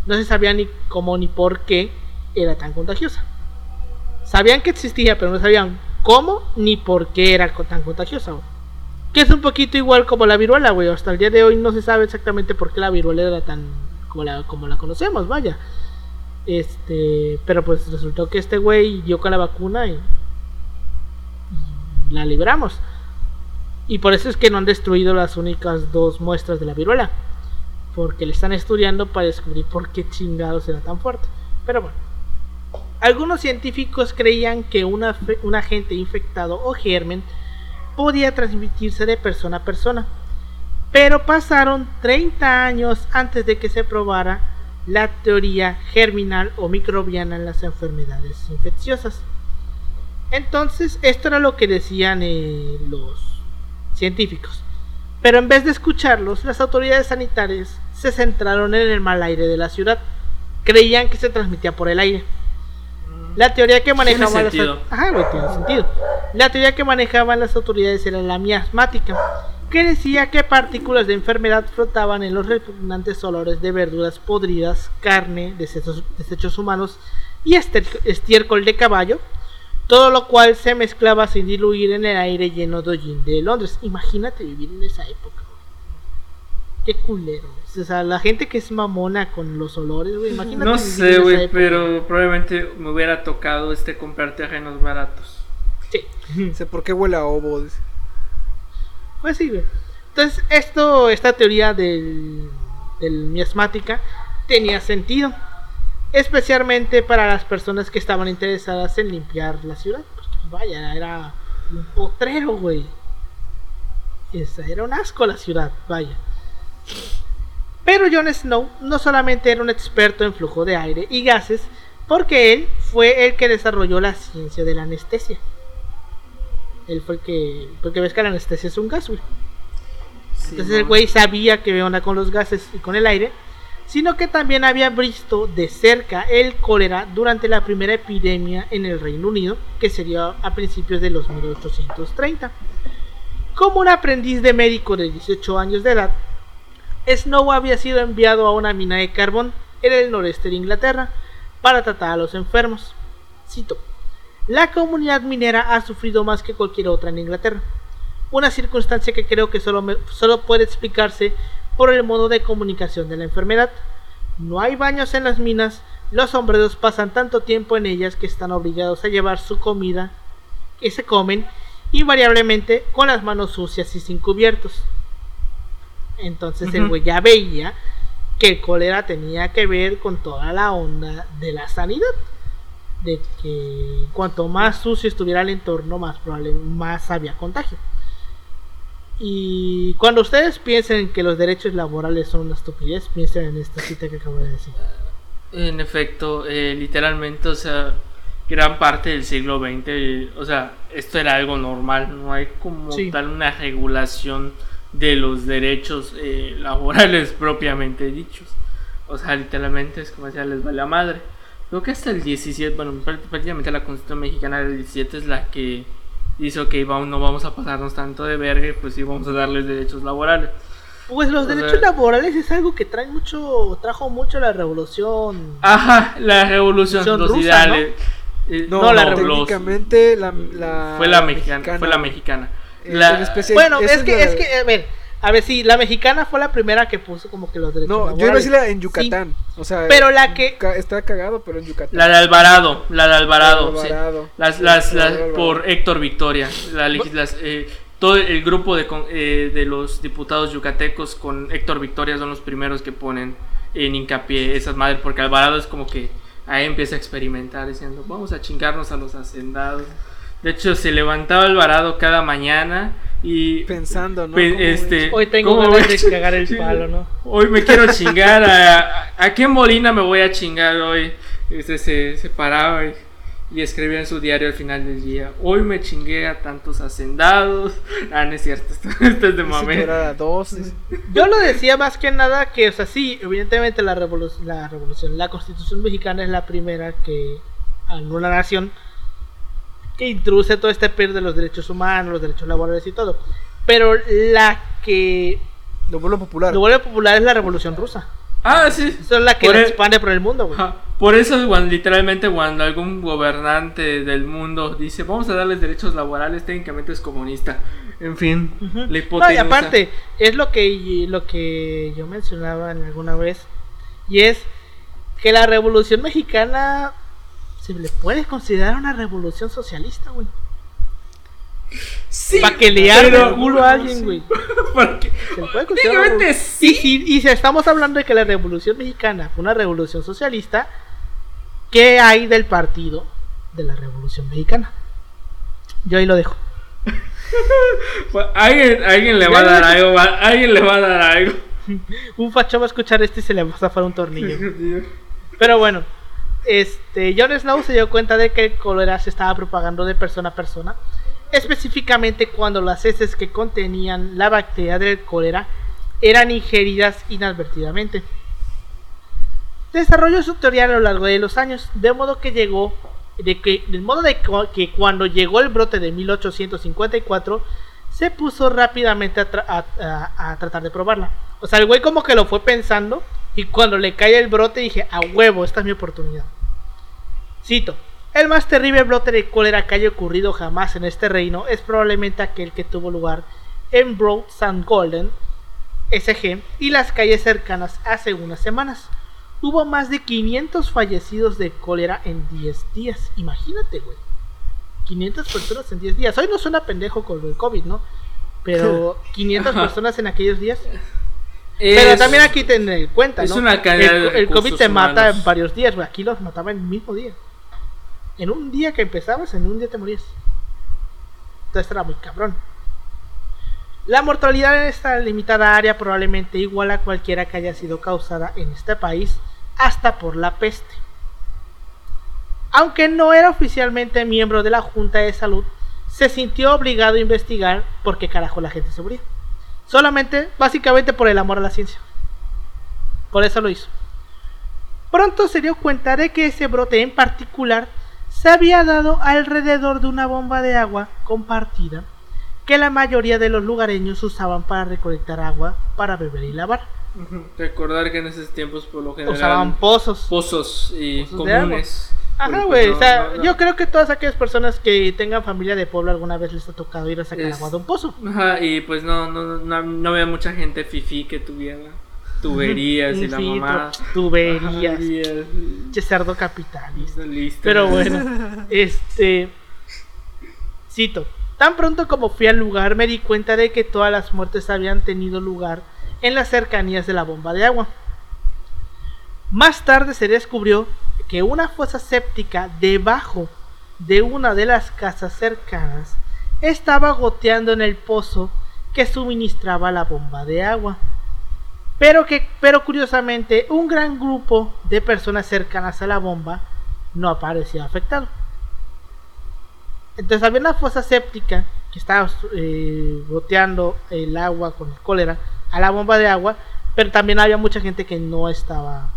No se sabía ni cómo ni por qué era tan contagiosa. Sabían que existía, pero no sabían cómo ni por qué era tan contagiosa. Que es un poquito igual como la viruela, güey. Hasta el día de hoy no se sabe exactamente por qué la viruela era tan como la, como la conocemos, vaya. Este, pero pues resultó que este güey dio con la vacuna y, la libramos. Y por eso es que no han destruido las únicas dos muestras de la viruela. Porque le están estudiando para descubrir por qué chingados era tan fuerte. Pero bueno. Algunos científicos creían que una un agente infectado o germen podía transmitirse de persona a persona. Pero pasaron 30 años antes de que se probara la teoría germinal o microbiana en las enfermedades infecciosas. Entonces, esto era lo que decían eh, los científicos. Pero en vez de escucharlos, las autoridades sanitarias se centraron en el mal aire de la ciudad. Creían que se transmitía por el aire. La teoría que manejaban las sentido. Ajá, güey, tiene sentido. La teoría que manejaban las autoridades era la miasmática, que decía que partículas de enfermedad flotaban en los repugnantes olores de verduras podridas, carne, desechos, desechos humanos y estiércol de caballo, todo lo cual se mezclaba sin diluir en el aire lleno de hollín de Londres. Imagínate vivir en esa época. güey. Qué culero. O sea, la gente que es mamona con los olores, güey. Imagínate. No vivir en sé, güey, pero probablemente me hubiera tocado este comprar terrenos baratos. Sí. Sé por qué huele a ovo. dice. Pues sí, güey. Entonces, esto, esta teoría del, del miasmática tenía sentido. Especialmente para las personas que estaban interesadas en limpiar la ciudad. Porque, vaya, era un potrero, güey. Esa, era un asco la ciudad, vaya. Pero Jon Snow no solamente era un experto en flujo de aire y gases, porque él fue el que desarrolló la ciencia de la anestesia. Él fue el que. Porque ves que la anestesia es un gas, güey. Entonces el güey sabía que onda con los gases y con el aire, sino que también había visto de cerca el cólera durante la primera epidemia en el Reino Unido, que sería a principios de los 1830. Como un aprendiz de médico de 18 años de edad, Snow había sido enviado a una mina de carbón en el noreste de Inglaterra para tratar a los enfermos. Cito. La comunidad minera ha sufrido más que cualquier otra en Inglaterra. Una circunstancia que creo que solo, me- solo puede explicarse por el modo de comunicación de la enfermedad. No hay baños en las minas, los sombreros pasan tanto tiempo en ellas que están obligados a llevar su comida que se comen invariablemente con las manos sucias y sin cubiertos. Entonces el güey ya veía que el cólera tenía que ver con toda la onda de la sanidad. De que cuanto más sucio estuviera el entorno, más probable, más había contagio. Y cuando ustedes piensen que los derechos laborales son una estupidez, piensen en esta cita que acabo de decir. En efecto, eh, literalmente, o sea, gran parte del siglo XX, o sea, esto era algo normal, no hay como Sí. tal una regulación de los derechos eh, laborales propiamente dichos. O sea, literalmente es como decía, les vale a madre. Creo que hasta el 17, bueno, prá- prácticamente la Constitución Mexicana del 17 es la que hizo que vamos, no vamos a pasarnos tanto de verga, pues sí vamos a darles derechos laborales. Pues los O sea- derechos laborales es algo que trae mucho, trajo mucho la revolución. Ajá, la revolución, Son los rusa, ideales. eh, No, No, la los- técnicamente la, la fue la mexicana, fue la mexicana. Eh, La- bueno, es que, la- es que, a ver, a ver, sí, la mexicana fue la primera que puso como que los derechos No, laborales. yo iba a decirla en Sí, Yucatán. O sea, pero la que, está cagado, pero en Yucatán. La de Alvarado, la de Alvarado, La de sí. Alvarado. Las, Sí, las, la de las- Alvarado. por Héctor Victoria, la legislas- eh, todo el grupo de, eh, de los diputados yucatecos con Héctor Victoria son los primeros que ponen en hincapié esas madres, porque Alvarado es como que ahí empieza a experimentar diciendo, vamos a chingarnos a los hacendados. De hecho, se levantaba Alvarado cada mañana y Pensando, ¿no? Pe- ¿Cómo este, es? hoy tengo ¿cómo ganas voy a- de cagar el palo, ¿no? Hoy me quiero chingar. ¿A, a, qué molina me voy a chingar hoy? Este se, se paraba y, y escribía en su diario al final del día. Hoy me chingué a tantos hacendados. Ah, no es cierto. Esto, esto es de mame. Yo lo decía más que nada que, o sea, sí, evidentemente la, revolu- la revolución, la constitución mexicana es la primera que, en una nación, que introduce todo este pedo de los derechos humanos, los derechos laborales y todo. Pero la que Lo vuelvo popular. lo vuelve popular es la revolución rusa. Ah, sí. Esa es la que Por la el- expande por el mundo, güey. Por eso, cuando, literalmente, cuando algún gobernante del mundo dice vamos a darles derechos laborales, técnicamente es comunista. En fin, Ujú. la No, y hipotenusa. aparte, es lo que, lo que yo mencionaba en alguna vez, y es que la revolución mexicana se le puede considerar una revolución socialista, güey. Sí, Para que le pero- el culo a alguien, güey. Porque- Se le puede considerar sí. Y si, y si estamos hablando de que la revolución mexicana fue una revolución socialista, ¿qué hay del partido de la revolución mexicana? Yo ahí lo dejo. Alguien, alguien le va a dar algo, va- alguien le va a dar algo. Un facho va a escuchar esto y se le va a zafar un tornillo. Pero bueno, este, Jon Snow se dio cuenta de que el cólera se estaba propagando de persona a persona, específicamente cuando las heces que contenían la bacteria del cólera eran ingeridas inadvertidamente. Desarrolló su teoría a lo largo de los años, de modo que llegó, de que, modo de que cuando llegó el brote de 1854 se puso rápidamente a- a tratar de probarla. O sea, el güey como que lo fue pensando y cuando le cae el brote dije, a huevo, esta es mi oportunidad. Cito, el más terrible brote de cólera que haya ocurrido jamás en este reino es probablemente aquel que tuvo lugar en Broad St. Golden, SG, y las calles cercanas hace unas semanas. Hubo más de 500 fallecidos de cólera en 10 días. Imagínate, güey. 500 personas en 10 días. Hoy no suena pendejo con el COVID, ¿no? Pero 500 Ajá. personas en aquellos días. Pero también aquí ten en cuenta, es ¿no? una el, el COVID te mata humanos. en varios días, güey. Aquí los mataba en el mismo día. En un día que empezabas, en un día te morías. Entonces era muy cabrón. La mortalidad en esta limitada área probablemente igual a cualquiera que haya sido causada en este país, hasta por la peste. Aunque no era oficialmente miembro de la Junta de Salud, se sintió obligado a investigar por qué carajo la gente se moría. Solamente, básicamente por el amor a la ciencia. Por eso lo hizo. Pronto se dio cuenta de que ese brote en particular se había dado alrededor de una bomba de agua compartida que la mayoría de los lugareños usaban para recolectar agua para beber y lavar. Recordar que en esos tiempos por lo general Usaban pozos. pozos y Pozos comunes. Ajá, güey. o sea, no, no, yo creo que todas aquellas personas que tengan familia de pueblo alguna vez les ha tocado ir a sacar Es- agua de un pozo. Ajá, y pues no, no, no, no había mucha gente fifi que tuviera tuberías y la mamá. Tuberías. Tuberías. Che cerdo capitalista. Listo. Pero bueno, este. Cito. Tan pronto como fui al lugar me di cuenta de que todas las muertes habían tenido lugar en las cercanías de la bomba de agua. Más tarde se descubrió que una fosa séptica debajo de una de las casas cercanas estaba goteando en el pozo que suministraba la bomba de agua. Pero que pero curiosamente un gran grupo de personas cercanas a la bomba no aparecía afectado. Entonces había una fosa séptica que estaba eh, el agua con el cólera a la bomba de agua, pero también había mucha gente que no estaba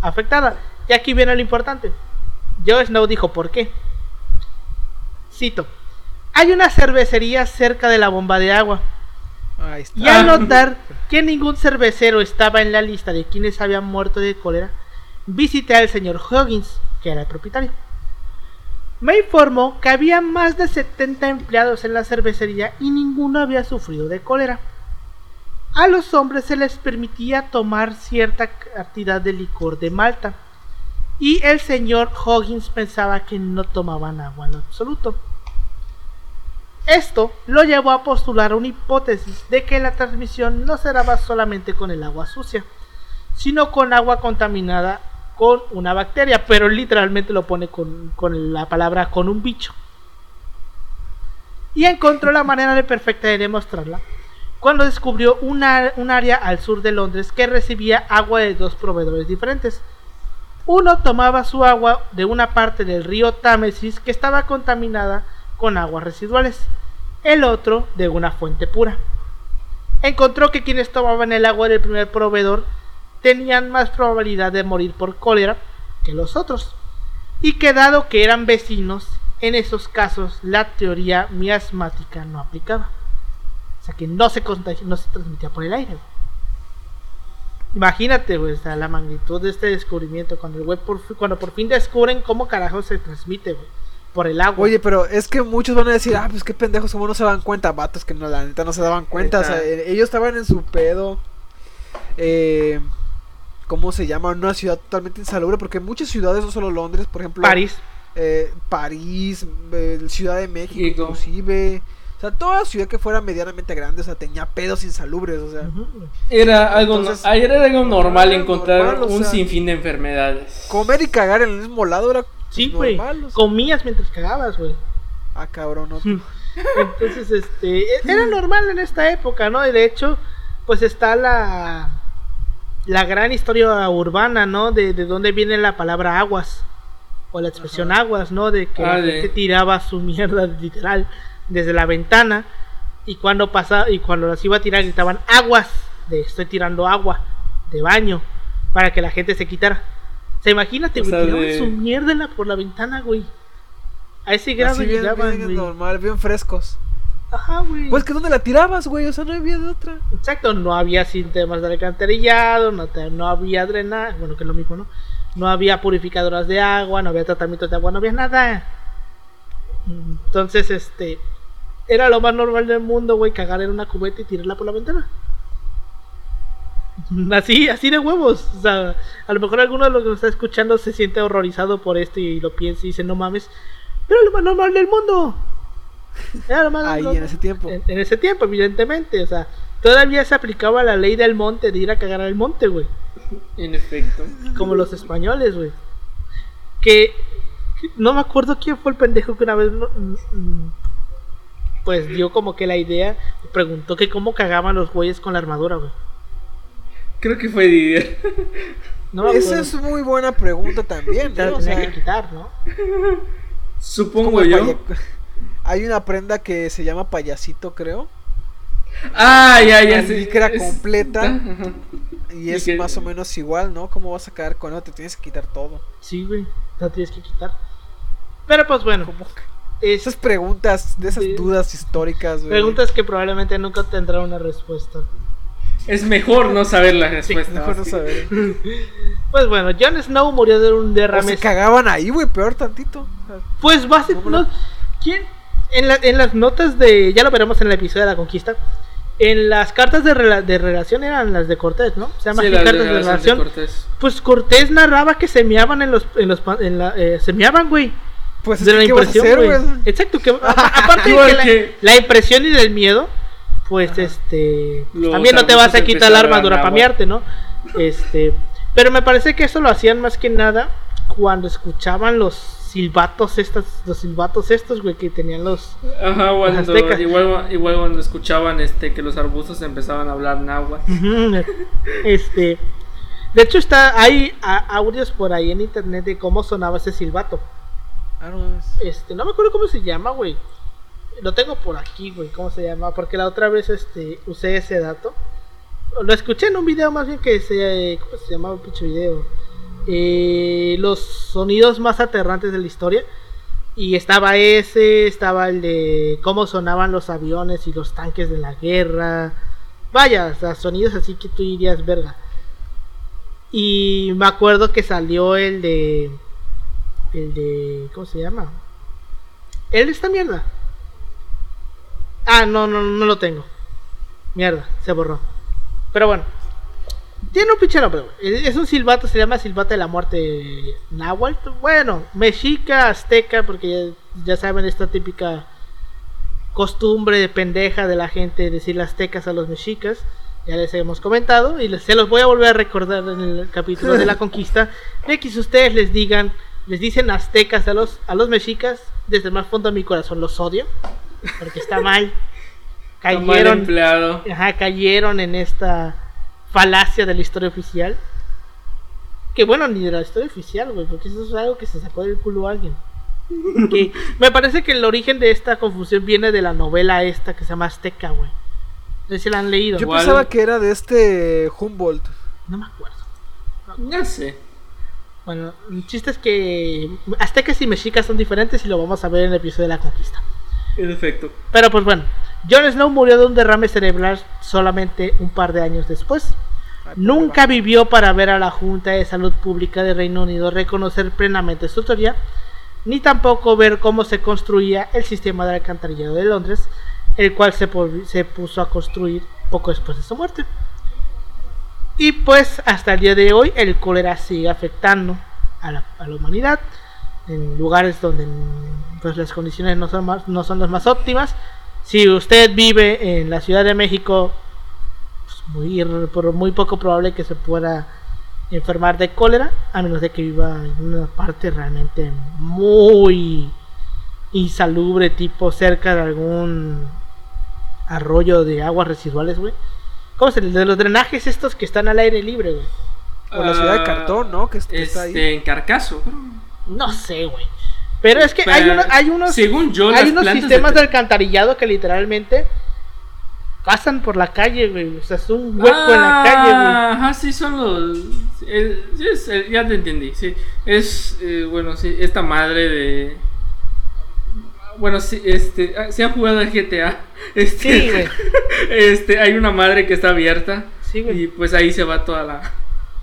afectada. Y aquí viene lo importante. Joe Snow dijo por qué. Cito. Hay una cervecería cerca de la bomba de agua. Ahí está. Y al notar que ningún cervecero estaba en la lista de quienes habían muerto de cólera, visité al señor Huggins, que era el propietario. Me informó que había más de 70 empleados en la cervecería y ninguno había sufrido de cólera. A los hombres se les permitía tomar cierta cantidad de licor de malta, y el señor Huggins pensaba que no tomaban agua en absoluto. Esto lo llevó a postular una hipótesis de que la transmisión no se daba solamente con el agua sucia, sino con agua contaminada con una bacteria, pero literalmente lo pone con, con la palabra con un bicho. Y encontró la manera de perfecta de demostrarla cuando descubrió un área al sur de Londres que recibía agua de dos proveedores diferentes. Uno tomaba su agua de una parte del río Támesis que estaba contaminada con aguas residuales, el otro de una fuente pura. Encontró que quienes tomaban el agua del primer proveedor tenían más probabilidad de morir por cólera que los otros, y que dado que eran vecinos, en esos casos la teoría miasmática no aplicaba. O sea que no se, no se transmitía por el aire. Imagínate, sea, la magnitud de este descubrimiento cuando el güey por cuando por fin descubren cómo carajo se transmite, güey, por el agua. Oye, pero es que muchos van a decir, ah, pues qué pendejos, como no se dan cuenta, vatos que no, la neta no se daban cuenta, o sea, eh, ellos estaban en su pedo, eh, ¿cómo se llama? Una ciudad totalmente insalubre, porque muchas ciudades, no solo Londres, por ejemplo, París. eh, París, eh, Ciudad de México, inclusive, o sea, toda ciudad que fuera medianamente grande, o sea, tenía pedos insalubres, o sea. Era algo, no- Entonces, ayer era algo normal era encontrar normal, o un sea, sinfín de enfermedades. comer y cagar en el mismo lado era Sí, güey. Comías mientras cagabas, güey. ah, cabrón, no, Entonces, este, era normal en esta época, ¿no? Y de hecho, pues está la la gran historia urbana, ¿no? De, de dónde viene la palabra aguas o la expresión aguas, ¿no? De que Ah, la de- gente tiraba su mierda literal desde la ventana y cuando pasaba y cuando las iba a tirar gritaban aguas, de estoy tirando agua de baño para que la gente se quitara. O sea, imagínate, güey, tiraban de- su mierda la- por la ventana, güey. A ese grado así bien, llegaban, bien güey. normal, bien frescos. Ajá, güey. Pues que dónde la tirabas, güey, o sea, no había de otra. Exacto, no había sistemas de alcantarillado, no, te- no había drenaje, bueno, que es lo mismo, ¿no? No había purificadoras de agua, no había tratamientos de agua, no había nada. Entonces, este, era lo más normal del mundo, güey, cagar en una cubeta y tirarla por la ventana. Así, así de huevos. O sea, a lo mejor alguno de los que nos está escuchando se siente horrorizado por esto y lo piensa y dice, no mames, pero es lo más normal del mundo. Era lo más Ahí, normal. en ese tiempo. En, en ese tiempo, evidentemente. O sea, todavía se aplicaba la ley del monte de ir a cagar al monte, güey. En efecto. Como los españoles, güey. Que, que no me acuerdo quién fue el pendejo que una vez no- mm, pues dio como que la idea y preguntó que cómo cagaban los güeyes con la armadura, güey. Creo que fue Didier. No Esa es muy buena pregunta también, la O sea, que quitar, ¿no? Supongo yo. paya- Hay una prenda que se llama payasito, creo. Ah, ya, ya La licra Es- completa. Y Y es que- más o menos igual, ¿no? ¿Cómo vas a caer con eso? Te tienes que quitar todo. Sí, güey. Te la tienes que quitar. Pero pues bueno. ¿Cómo que- es- Esas preguntas, de esas Sí. dudas históricas, güey. preguntas que probablemente nunca tendrán una respuesta. Es mejor no saber la respuesta. Mejor no saber. Pues bueno, Jon Snow murió de un O derrame. se cagaban ahí, güey, peor tantito. O Pues básicamente, no- ¿quién? En, la- en las notas de, ya lo veremos en el episodio de la conquista, en las cartas de, rela- de relación eran las de Cortés, ¿no? Se llama Sí, así las cartas de declaraciones de relación. Cortés. Pues Cortés narraba que se meaban en los, en los, en la, eh, se meaban, güey. Pues es de que, la ¿qué vas a impresión, hacer, güey. güey? Exacto, que aparte de que la, la impresión y del miedo, pues este, pues, también no te vas a arbustos quitar la a armadura para agua. miarte, ¿no? Este, pero me parece que eso lo hacían más que nada cuando escuchaban los silbatos estos, los silbatos estos, güey, que tenían los Ajá, cuando, aztecas. igual, igual cuando escuchaban este que los arbustos empezaban a hablar náhuatl. Este, de hecho está hay a- audios por ahí en internet de cómo sonaba ese silbato. Ah, no. Este, no me acuerdo cómo se llama, güey. Lo tengo por aquí, güey, cómo se llama, porque la otra vez este usé ese dato. Lo escuché en un video más bien que se ¿cómo se llamaba el pinche video? Eh, los sonidos más aterrantes de la historia. Y estaba ese, estaba el de cómo sonaban los aviones y los tanques de la guerra. Vaya, o sea, sonidos así que tú dirías verga. Y me acuerdo que salió el de. El de. ¿Cómo se llama? El de esta mierda. Ah, no, no, no lo tengo. Mierda, se borró. Pero bueno. Tiene un pinche nombre, güey. Es un silbato, se llama silbato de la muerte náhuatl. Bueno, mexica, azteca, porque ya, ya saben esta típica costumbre de pendeja de la gente decir aztecas a los mexicas. Ya les hemos comentado y les, se los voy a volver a recordar en el capítulo de la conquista. De que si ustedes les digan, les dicen aztecas a los, a los mexicas, desde el más fondo de mi corazón los odio. Porque está mal. Está mal Cayeron, empleado. ajá, cayeron en esta falacia de la historia oficial. Que bueno, ni de la historia oficial, güey, porque eso es algo que se sacó del culo a alguien. Que me parece que el origen de esta confusión viene de la novela esta que se llama Azteca, güey. No sé si la han leído. Yo pensaba que era de este Humboldt. No me acuerdo. Ya sé. Bueno, el chiste es que aztecas y mexicas son diferentes y lo vamos a ver en el episodio de la conquista. En efecto. Pero pues bueno, Jon Snow murió de un derrame cerebral solamente un par de años después. Ay, Nunca vivió para ver a la Junta de Salud Pública de Reino Unido reconocer plenamente su teoría, ni tampoco ver cómo se construía el sistema de alcantarillado de Londres, el cual se, se puso a construir poco después de su muerte. Y pues hasta el día de hoy el cólera sigue afectando a la, a la humanidad en lugares donde pues, las condiciones no son, más, no son las más óptimas. Si usted vive en la Ciudad de México, pues, muy, por muy poco probable que se pueda enfermar de cólera, a menos de que viva en una parte realmente muy insalubre, tipo cerca de algún arroyo de aguas residuales, güey. ¿Cómo se De los drenajes estos que están al aire libre, güey. O la ciudad de Ah, cartón, ¿no? Que, es- que está ahí. Este, en Carcaso. creo. No sé, güey. Pero es que hay, uno- hay unos, según yo, hay unos sistemas de- de alcantarillado que literalmente pasan por la calle, güey. O sea, es un hueco en la calle, güey. Ah, Ajá, sí, son los. sí, es, eh, ya te entendí, sí. Es, eh, bueno, sí, esta madre de. Bueno, sí, este. ah, Se ha jugado al GTA. Este, Sí, güey. este, hay una madre que está abierta. Sí, güey. Y pues ahí se va toda la.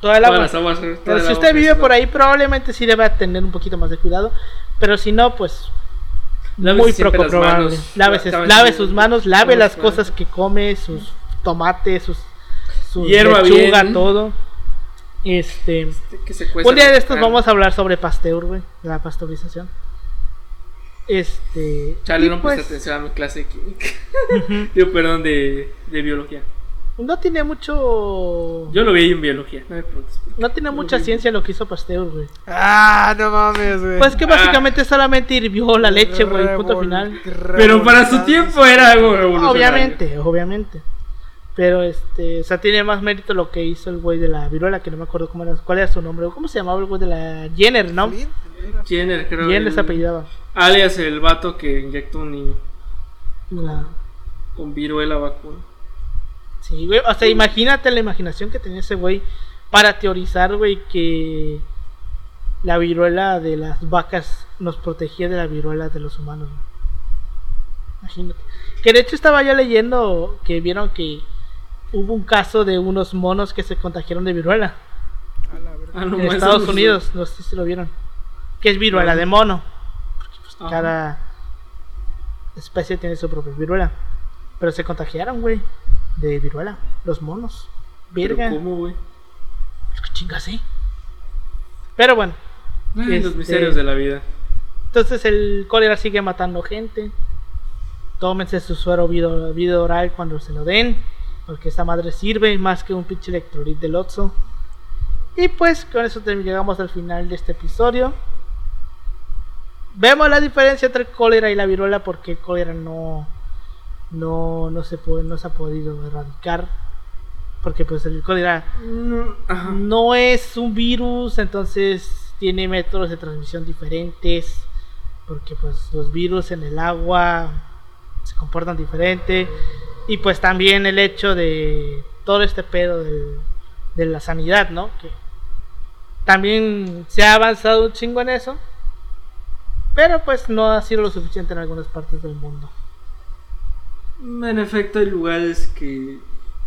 Toda las aguas. toda Pero el si usted vive por ahí, probablemente sí deba tener un poquito más de cuidado. Pero si no, pues Lávese muy poco probable. manos. Lávese, Lávese- lave sus manos, lave las manos. cosas que come, sus tomates, sus, sus lechuga, bien. todo. Este, Este, que se un día la de estos carne. vamos a hablar sobre pasteur, güey, la pasteurización. Este, Chale, y no pues, presté atención a mi clase de química. ujú, Digo, perdón, de, de biología. No tiene mucho Yo lo vi en biología, no me preguntes. no tiene mucha ciencia lo que hizo Pasteur, güey. Ah, no mames, güey. Pues que Ah. básicamente solamente hirvió la leche, güey, punto final. Pero para su tiempo era algo revolucionario. Obviamente, obviamente. Pero este, o sea, tiene más mérito lo que hizo el güey de la viruela, que no me acuerdo cómo era, cuál era su nombre, cómo se llamaba el güey de la Jenner, ¿no? Jenner, creo. Jenner se apellidaba. Alias el vato que inyectó un niño La- con viruela vacuna. Sí, güey, o sea, imagínate la imaginación que tenía ese güey para teorizar, güey, que la viruela de las vacas nos protegía de la viruela de los humanos. güey. Imagínate. Que de hecho estaba yo leyendo que vieron que hubo un caso de unos monos que se contagiaron de viruela A la verga. Ah, no, en Estados no, Unidos. No sé si lo vieron. Que es viruela de mono. Ajá. Cada especie tiene su propia viruela. Pero se contagiaron, güey, de viruela. Los monos. Pero Virga. ¿Cómo, güey? ¿Qué chingas, eh? Pero bueno, Ay, Los Este- misterios de la vida. entonces el cólera sigue matando gente. Tómense su suero vida, oral cuando se lo den. Porque esa madre sirve más que un pinche electrolit del Otso. Y pues con eso llegamos al final de este episodio. Vemos la diferencia entre el cólera y la viruela porque el cólera no, no, no, se puede, no se ha podido erradicar. Porque pues el cólera no es un virus, entonces tiene métodos de transmisión diferentes. Porque pues los virus en el agua se comportan diferente. Y pues también el hecho de todo este pedo del- de la sanidad, ¿no? Que también se ha avanzado un chingo en eso. Pero pues no ha sido lo suficiente en algunas partes del mundo. En efecto, hay lugares que.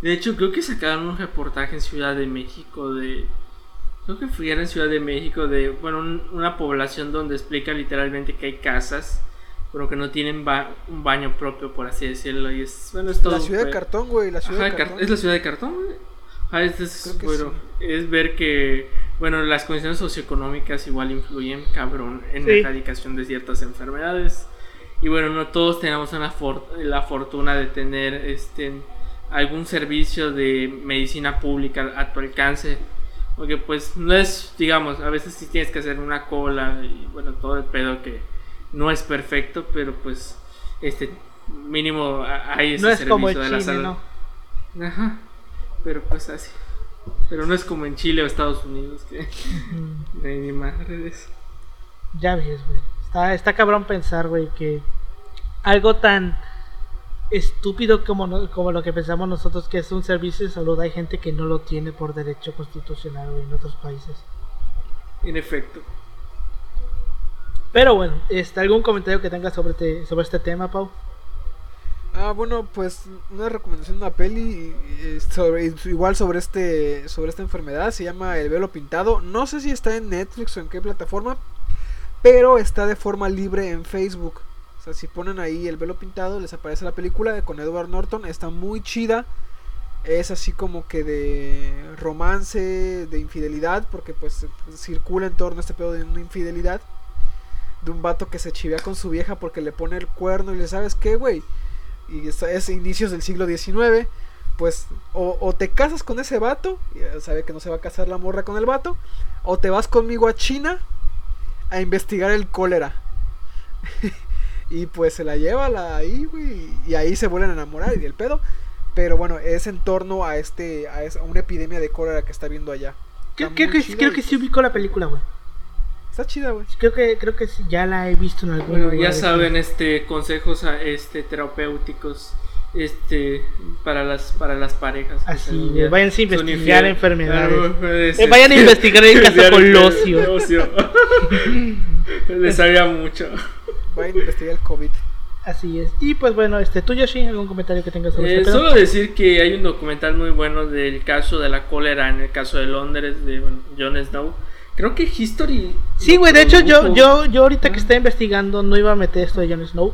De hecho, creo que sacaron un reportaje en Ciudad de México de. Creo que fui en Ciudad de México de. Bueno, un- una población donde explica literalmente que hay casas, pero que no tienen ba- un baño propio, por así decirlo. Y es. Bueno, es todo. La ciudad de cartón, güey. La ciudad Ajá, de de car- cartón. ¿Es la ciudad de cartón? güey? Ah, es, es- bueno, es ver que, bueno, las condiciones socioeconómicas igual influyen, cabrón, en la erradicación de ciertas enfermedades. Y bueno, no todos tenemos una for- la fortuna de tener este algún servicio de medicina pública a tu alcance. Porque pues no es, digamos, a veces sí tienes que hacer una cola y bueno, todo el pedo que no es perfecto, pero pues este mínimo hay ese no es servicio como de la salud. ¿no? Ajá. Pero pues así. Pero no es como en Chile o Estados Unidos que no hay ni madre de eso. Ya ves, güey. Está, está cabrón pensar, güey, que algo tan estúpido como, no- como lo que pensamos nosotros que es un servicio de salud, hay gente que no lo tiene por derecho constitucional, güey, en otros países. En efecto. Pero bueno, este, ¿algún comentario que tengas sobre, este- sobre este tema, Pau? Ah, bueno, pues una recomendación de una peli eh, sobre, igual sobre este sobre esta enfermedad se llama El velo pintado. No sé si está en Netflix o en qué plataforma, pero está de forma libre en Facebook. O sea, si ponen ahí El velo pintado les aparece la película con Edward Norton, está muy chida. Es así como que de romance, de infidelidad, porque pues circula en torno a este pedo de una infidelidad. De un vato que se chivea con su vieja porque le pone el cuerno y le sabes qué, güey y es, inicios del siglo XIX, pues o, te casas con ese vato, y ya sabe que no se va a casar la morra con el vato, o te vas conmigo a China a investigar el cólera. y pues se la lleva la, ahí, güey, y ahí se vuelven a enamorar y el pedo. Pero bueno, es en torno a este a, esa- a una epidemia de cólera que está viendo allá. Creo, Está creo muy que, creo que sí pues, ubicó la película, güey. Está chida, güey. Creo que, creo que sí, ya la he visto en algún Bueno, lugar ya saben, este consejos a- este terapéuticos este para las para las parejas. Así, de, ya- váyanse a investigar enfermedades. Eh, vayan a investigar el caso Colosio. Les sabía mucho. Vayan a investigar el COVID. Así es. Y pues bueno, este, tú Yoshi, algún comentario que tengas sobre Eh, este pedo? solo decir que hay un documental muy bueno del caso de la cólera en el caso de Londres de bueno, Jon Snow. Creo que History. Sí, güey, de hecho yo, yo, yo ahorita que estaba investigando no iba a meter esto de Jon Snow,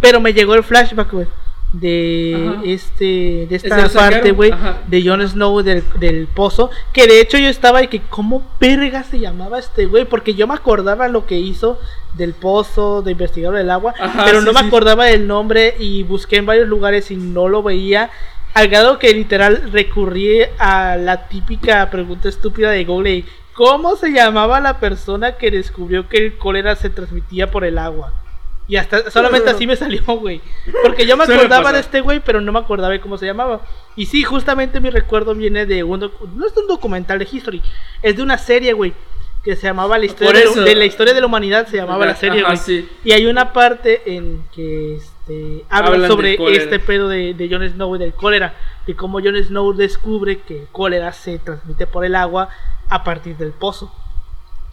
pero me llegó el flashback, güey, de Ajá. este, de esta parte, güey, de Jon Snow del, del pozo, que de hecho yo estaba y que cómo verga se llamaba este güey, porque yo me acordaba lo que hizo del pozo, de investigar el agua, Ajá, pero sí, no me acordaba del nombre y busqué en varios lugares y no lo veía. Al grado que literal recurrí a la típica pregunta estúpida de Google. y, ¿Cómo se llamaba la persona que descubrió que el cólera se transmitía por el agua? Y hasta solamente así me salió, güey. Porque yo me acordaba de este güey, pero no me acordaba de cómo se llamaba. Y sí, justamente mi recuerdo viene de un no es de un documental de history, es de una serie, güey, que se llamaba la historia de, de la historia de la humanidad se llamaba la serie, güey. sí. Y hay una parte en que este, habla Hablan sobre este pedo de, de Jon Snow y del cólera. Y cómo Jon Snow descubre que el cólera se transmite por el agua a partir del pozo.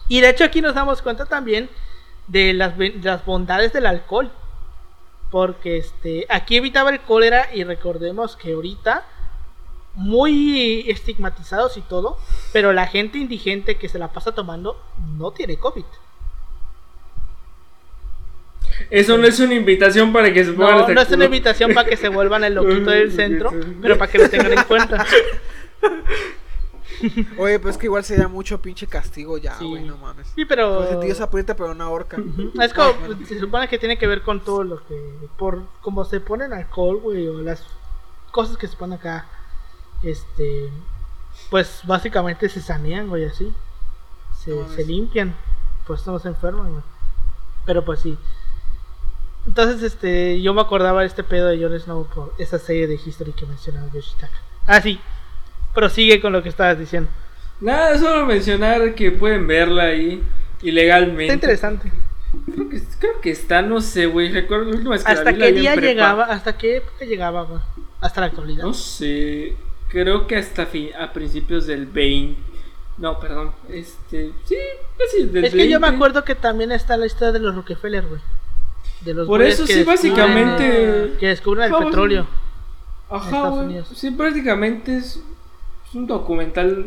Y de hecho aquí nos damos cuenta también de las, de las bondades del alcohol. Porque este, aquí evitaba el cólera y recordemos que ahorita muy estigmatizados y todo, pero la gente indigente que se la pasa tomando no tiene COVID. Eso no es una invitación para que se pongan No, hasta no es una invitación para que se vuelvan el loquito del centro, pero para que lo tengan en cuenta. Oye, pues es que igual sería mucho pinche castigo ya, Sí. güey, no mames. Sí, pero... Pues Dios aprieta, pero una horca. Es como, se supone que tiene que ver con todo lo que, por como se ponen alcohol, güey, o las cosas que se ponen acá, este, pues básicamente se sanean, güey, así, se, No se limpian, pues no se enferman, güey. Pero pues sí. Entonces, este, yo me acordaba de este pedo de Jon Snow por esa serie de History que mencionaba Yoshitaka. Ah, sí. Prosigue con lo que estabas diciendo. Nada, solo mencionar que pueden verla ahí ilegalmente. Está interesante. Creo que, creo que está, no sé, güey. Recuerdo la última vez que ¿Hasta la qué día llegaba? ¿Hasta qué época llegaba, güey? Hasta la actualidad. No sé. Creo que hasta fi- a principios del 20. No, perdón. Este. Sí, casi del Es que yo me 20. acuerdo que también está la historia de los Rockefeller, güey. De los Por eso sí, básicamente- eh, Que descubren el petróleo. Ajá, güey. Sí, prácticamente es un documental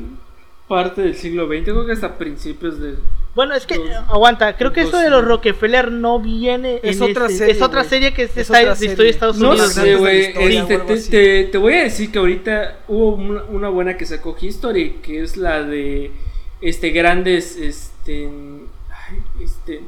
parte del siglo XX. Creo que hasta principios del. Bueno, es que, Los- aguanta, creo que esto de los Rockefeller no viene Es en otra este- serie, Es otra güey. serie que es, Es otra de historia de Estados No Unidos. sé, de la güey. este, te, te- te voy a decir que ahorita hubo una, una buena que sacó History, que es la de este grandes, este, ay, este,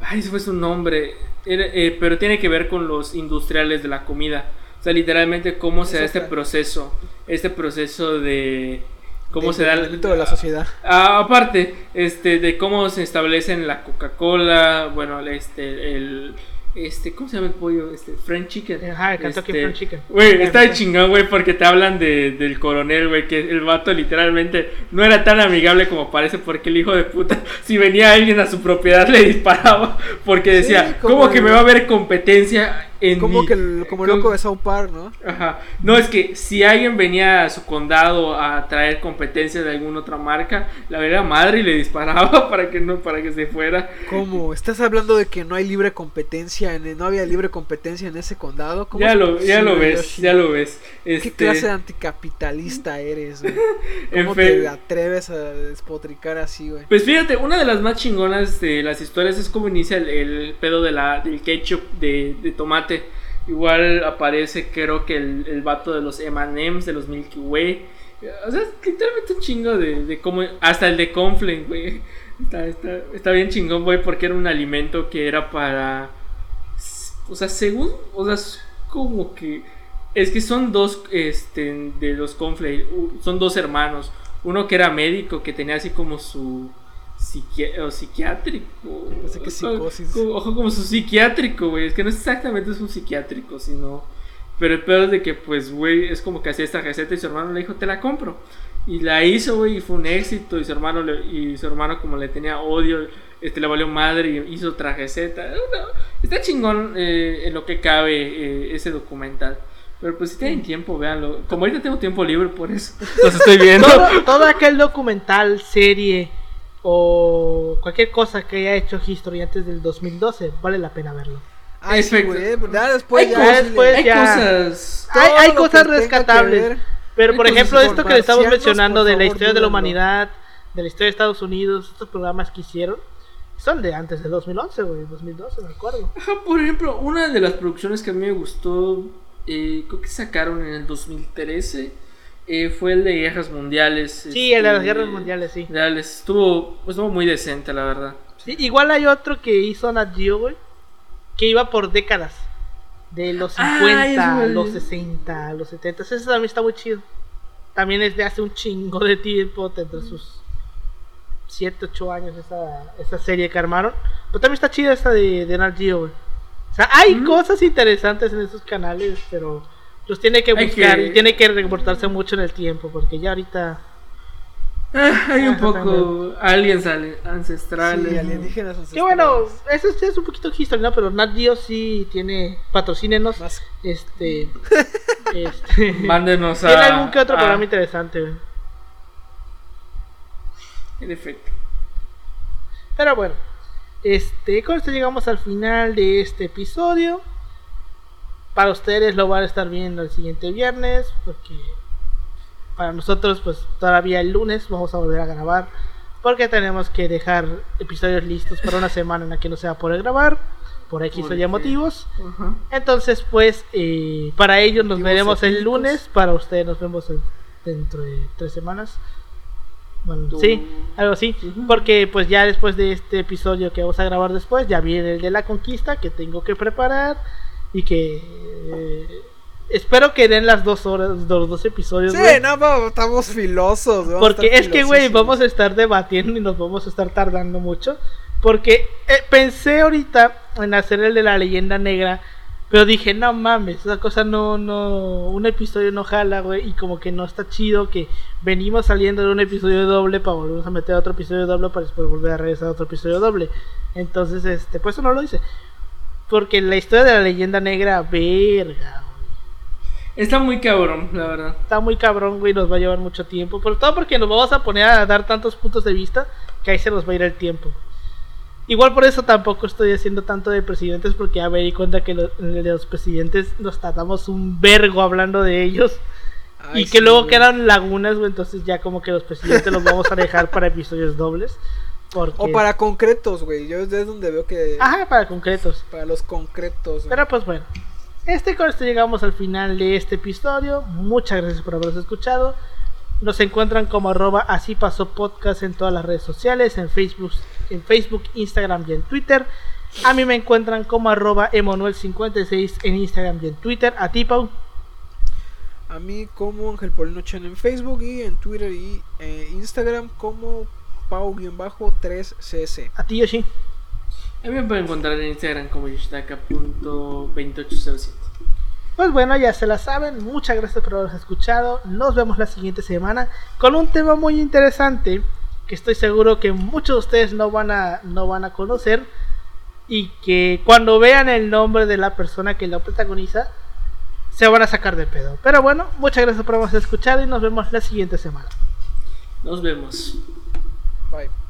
ay, ese fue su nombre, Era, eh, pero tiene que ver con los industriales de la comida. O sea, literalmente cómo se da este proceso, este proceso de cómo se da el- deterioramiento de la sociedad. Ah, aparte, este, de cómo se establecen la Coca-Cola, bueno, este, el, este, ¿cómo se llama el pollo? Este, French Chicken. Ajá, el Kentucky Este, Fried Chicken. Güey, está de chingón, güey, porque te hablan de, del coronel, güey, que el vato literalmente no era tan amigable como parece, porque el hijo de puta, si venía alguien a su propiedad le disparaba, porque decía, Sí, como ¿cómo que me va a haber competencia en Como mi- que el, como el loco de South Park, ¿no? Ajá. No, es que si alguien venía a su condado a traer competencia de alguna otra marca, la verdad madre y le disparaba para que no, para que se fuera. ¿Cómo? ¿Estás hablando de que no hay libre competencia? En, no había libre competencia en ese condado? ¿Cómo Ya es lo, ya lo ves, Yoshi? ya lo ves. ¿Qué Este, clase de anticapitalista eres, güey? ¿Cómo fe- te atreves a despotricar así, güey? Pues fíjate, una de las más chingonas de las historias es cómo inicia el, el pedo de la, del ketchup de, de tomate. Igual aparece, creo que el, el vato de los M&M's, de los Milky Way. O sea, es literalmente un chingo de, de cómo... Hasta el de Conflent, güey. Está, está, está bien chingón, güey, porque era un alimento que era para... O sea, según... O sea, como que... Es que son dos, este, de los Conflent, son dos hermanos. Uno que era médico, que tenía así como su psiqui- o psiquiátrico. Pensé que psicosis. Como- Ojo, como su psiquiátrico, güey. Es que no es exactamente su psiquiátrico, sino. Pero el pedo es de que, pues, güey, es como que hacía esta receta y su hermano le dijo, te la compro. Y la hizo, güey, y fue un éxito. Y su hermano, le- y su hermano como le tenía odio, este, le valió madre y hizo otra receta. Está chingón eh, en lo que cabe eh, ese documental. Pero pues si tienen tiempo, véanlo. Como ahorita tengo tiempo libre, por eso los estoy viendo. Todo, todo aquel documental, serie o cualquier cosa que haya hecho History antes del 2012, vale la pena verlo. Ay, sí, güey. Ya después, Hay ya, cosas- después- Hay ya. cosas. hay hay cosas rescatables. ver. Pero Hay por ejemplo, por esto que le estamos mencionando de la historia de la humanidad, de la historia de Estados Unidos, estos programas que hicieron, son de antes de 2011, güey, 2012, me acuerdo. Ajá, por ejemplo, una de las producciones que a mí me gustó, eh, creo que sacaron en el 2013, eh, fue el de Guerras Mundiales. Sí, el de las este, guerras mundiales, sí. Mundiales. Estuvo, estuvo muy decente, la verdad. Sí, igual hay otro que hizo Nat Geo, güey, que iba por décadas. De los Ah, 50, eso, los güey. 60, los 70. Ese también está muy chido. También es de hace un chingo de tiempo, entre sus 7, 8 años, esa, esa serie que armaron. Pero también está chida esta de, de Nat Geo, güey. O sea, hay Mm. cosas interesantes en esos canales, pero los tiene que buscar que- y tiene que reportarse mucho en el tiempo, porque ya ahorita... Ah, hay un poco aliens ale- ancestrales. Sí, alienígenas Que bueno, ancestrales. eso sí es un poquito history, ¿no? Pero Nat Geo sí tiene patrocínenos. Más- Este. este Mándenos a. tiene algún que otro a- programa interesante, güey. En efecto. Pero bueno. Este, con esto llegamos al final de este episodio. Para ustedes lo van a estar viendo el siguiente viernes. Porque para nosotros, pues todavía el lunes vamos a volver a grabar. Porque tenemos que dejar episodios listos para una semana en la que no se va a poder grabar. Por X o Y motivos. Entonces, pues, eh, para ellos nos veremos el lunes. Para ustedes nos vemos el- dentro de tres semanas. Bueno, Tú- sí, algo así. Porque, pues, ya después de este episodio que vamos a grabar después, ya viene el de la conquista que tengo que preparar. Y que. eh, espero que den las dos horas, los dos episodios. Sí, no, vamos, estamos filosos. vamos Porque es que, güey, vamos a estar debatiendo y nos vamos a estar tardando mucho. Porque eh, pensé ahorita en hacer el de la leyenda negra. Pero dije, no mames, esa cosa no, no, un episodio no jala, güey. Y como que no está chido que venimos saliendo de un episodio doble para volvernos a meter a otro episodio doble para después volver a regresar a otro episodio doble. Entonces, este, pues eso no lo hice. Porque la historia de la leyenda negra, verga, güey. Está muy cabrón, la verdad. Está muy cabrón, güey, nos va a llevar mucho tiempo. Por todo porque nos vamos a poner a dar tantos puntos de vista que ahí se nos va a ir el tiempo. Igual por eso tampoco estoy haciendo tanto de presidentes porque ya me di cuenta que los presidentes nos tratamos un vergo hablando de ellos Ay, y que sí, luego güey. quedan lagunas, güey, entonces ya como que los presidentes los vamos a dejar para episodios dobles. Porque... O para concretos, güey. Yo es donde veo que. Ajá, para concretos. Para los concretos. güey. Pero pues bueno, este con esto llegamos al final de este episodio. Muchas gracias por habernos escuchado. Nos encuentran como arroba así pasó podcast en todas las redes sociales, en Facebook, en Facebook, Instagram y en Twitter. A mí me encuentran como arroba emanuel56 en Instagram y en Twitter. A ti, Pau. A mí como Ángel Polino Chen en Facebook y en Twitter y eh, Instagram como Pau-3CS. A ti, Yoshi. A mí me pueden encontrar en Instagram como yoshitaka.2807. Pues bueno, ya se la saben. Muchas gracias por habernos escuchado. Nos vemos la siguiente semana con un tema muy interesante que estoy seguro que muchos de ustedes no van a, no van a conocer. Y que cuando vean el nombre de la persona que lo protagoniza, se van a sacar de pedo. Pero bueno, muchas gracias por habernos escuchado y nos vemos la siguiente semana. Nos vemos. Bye.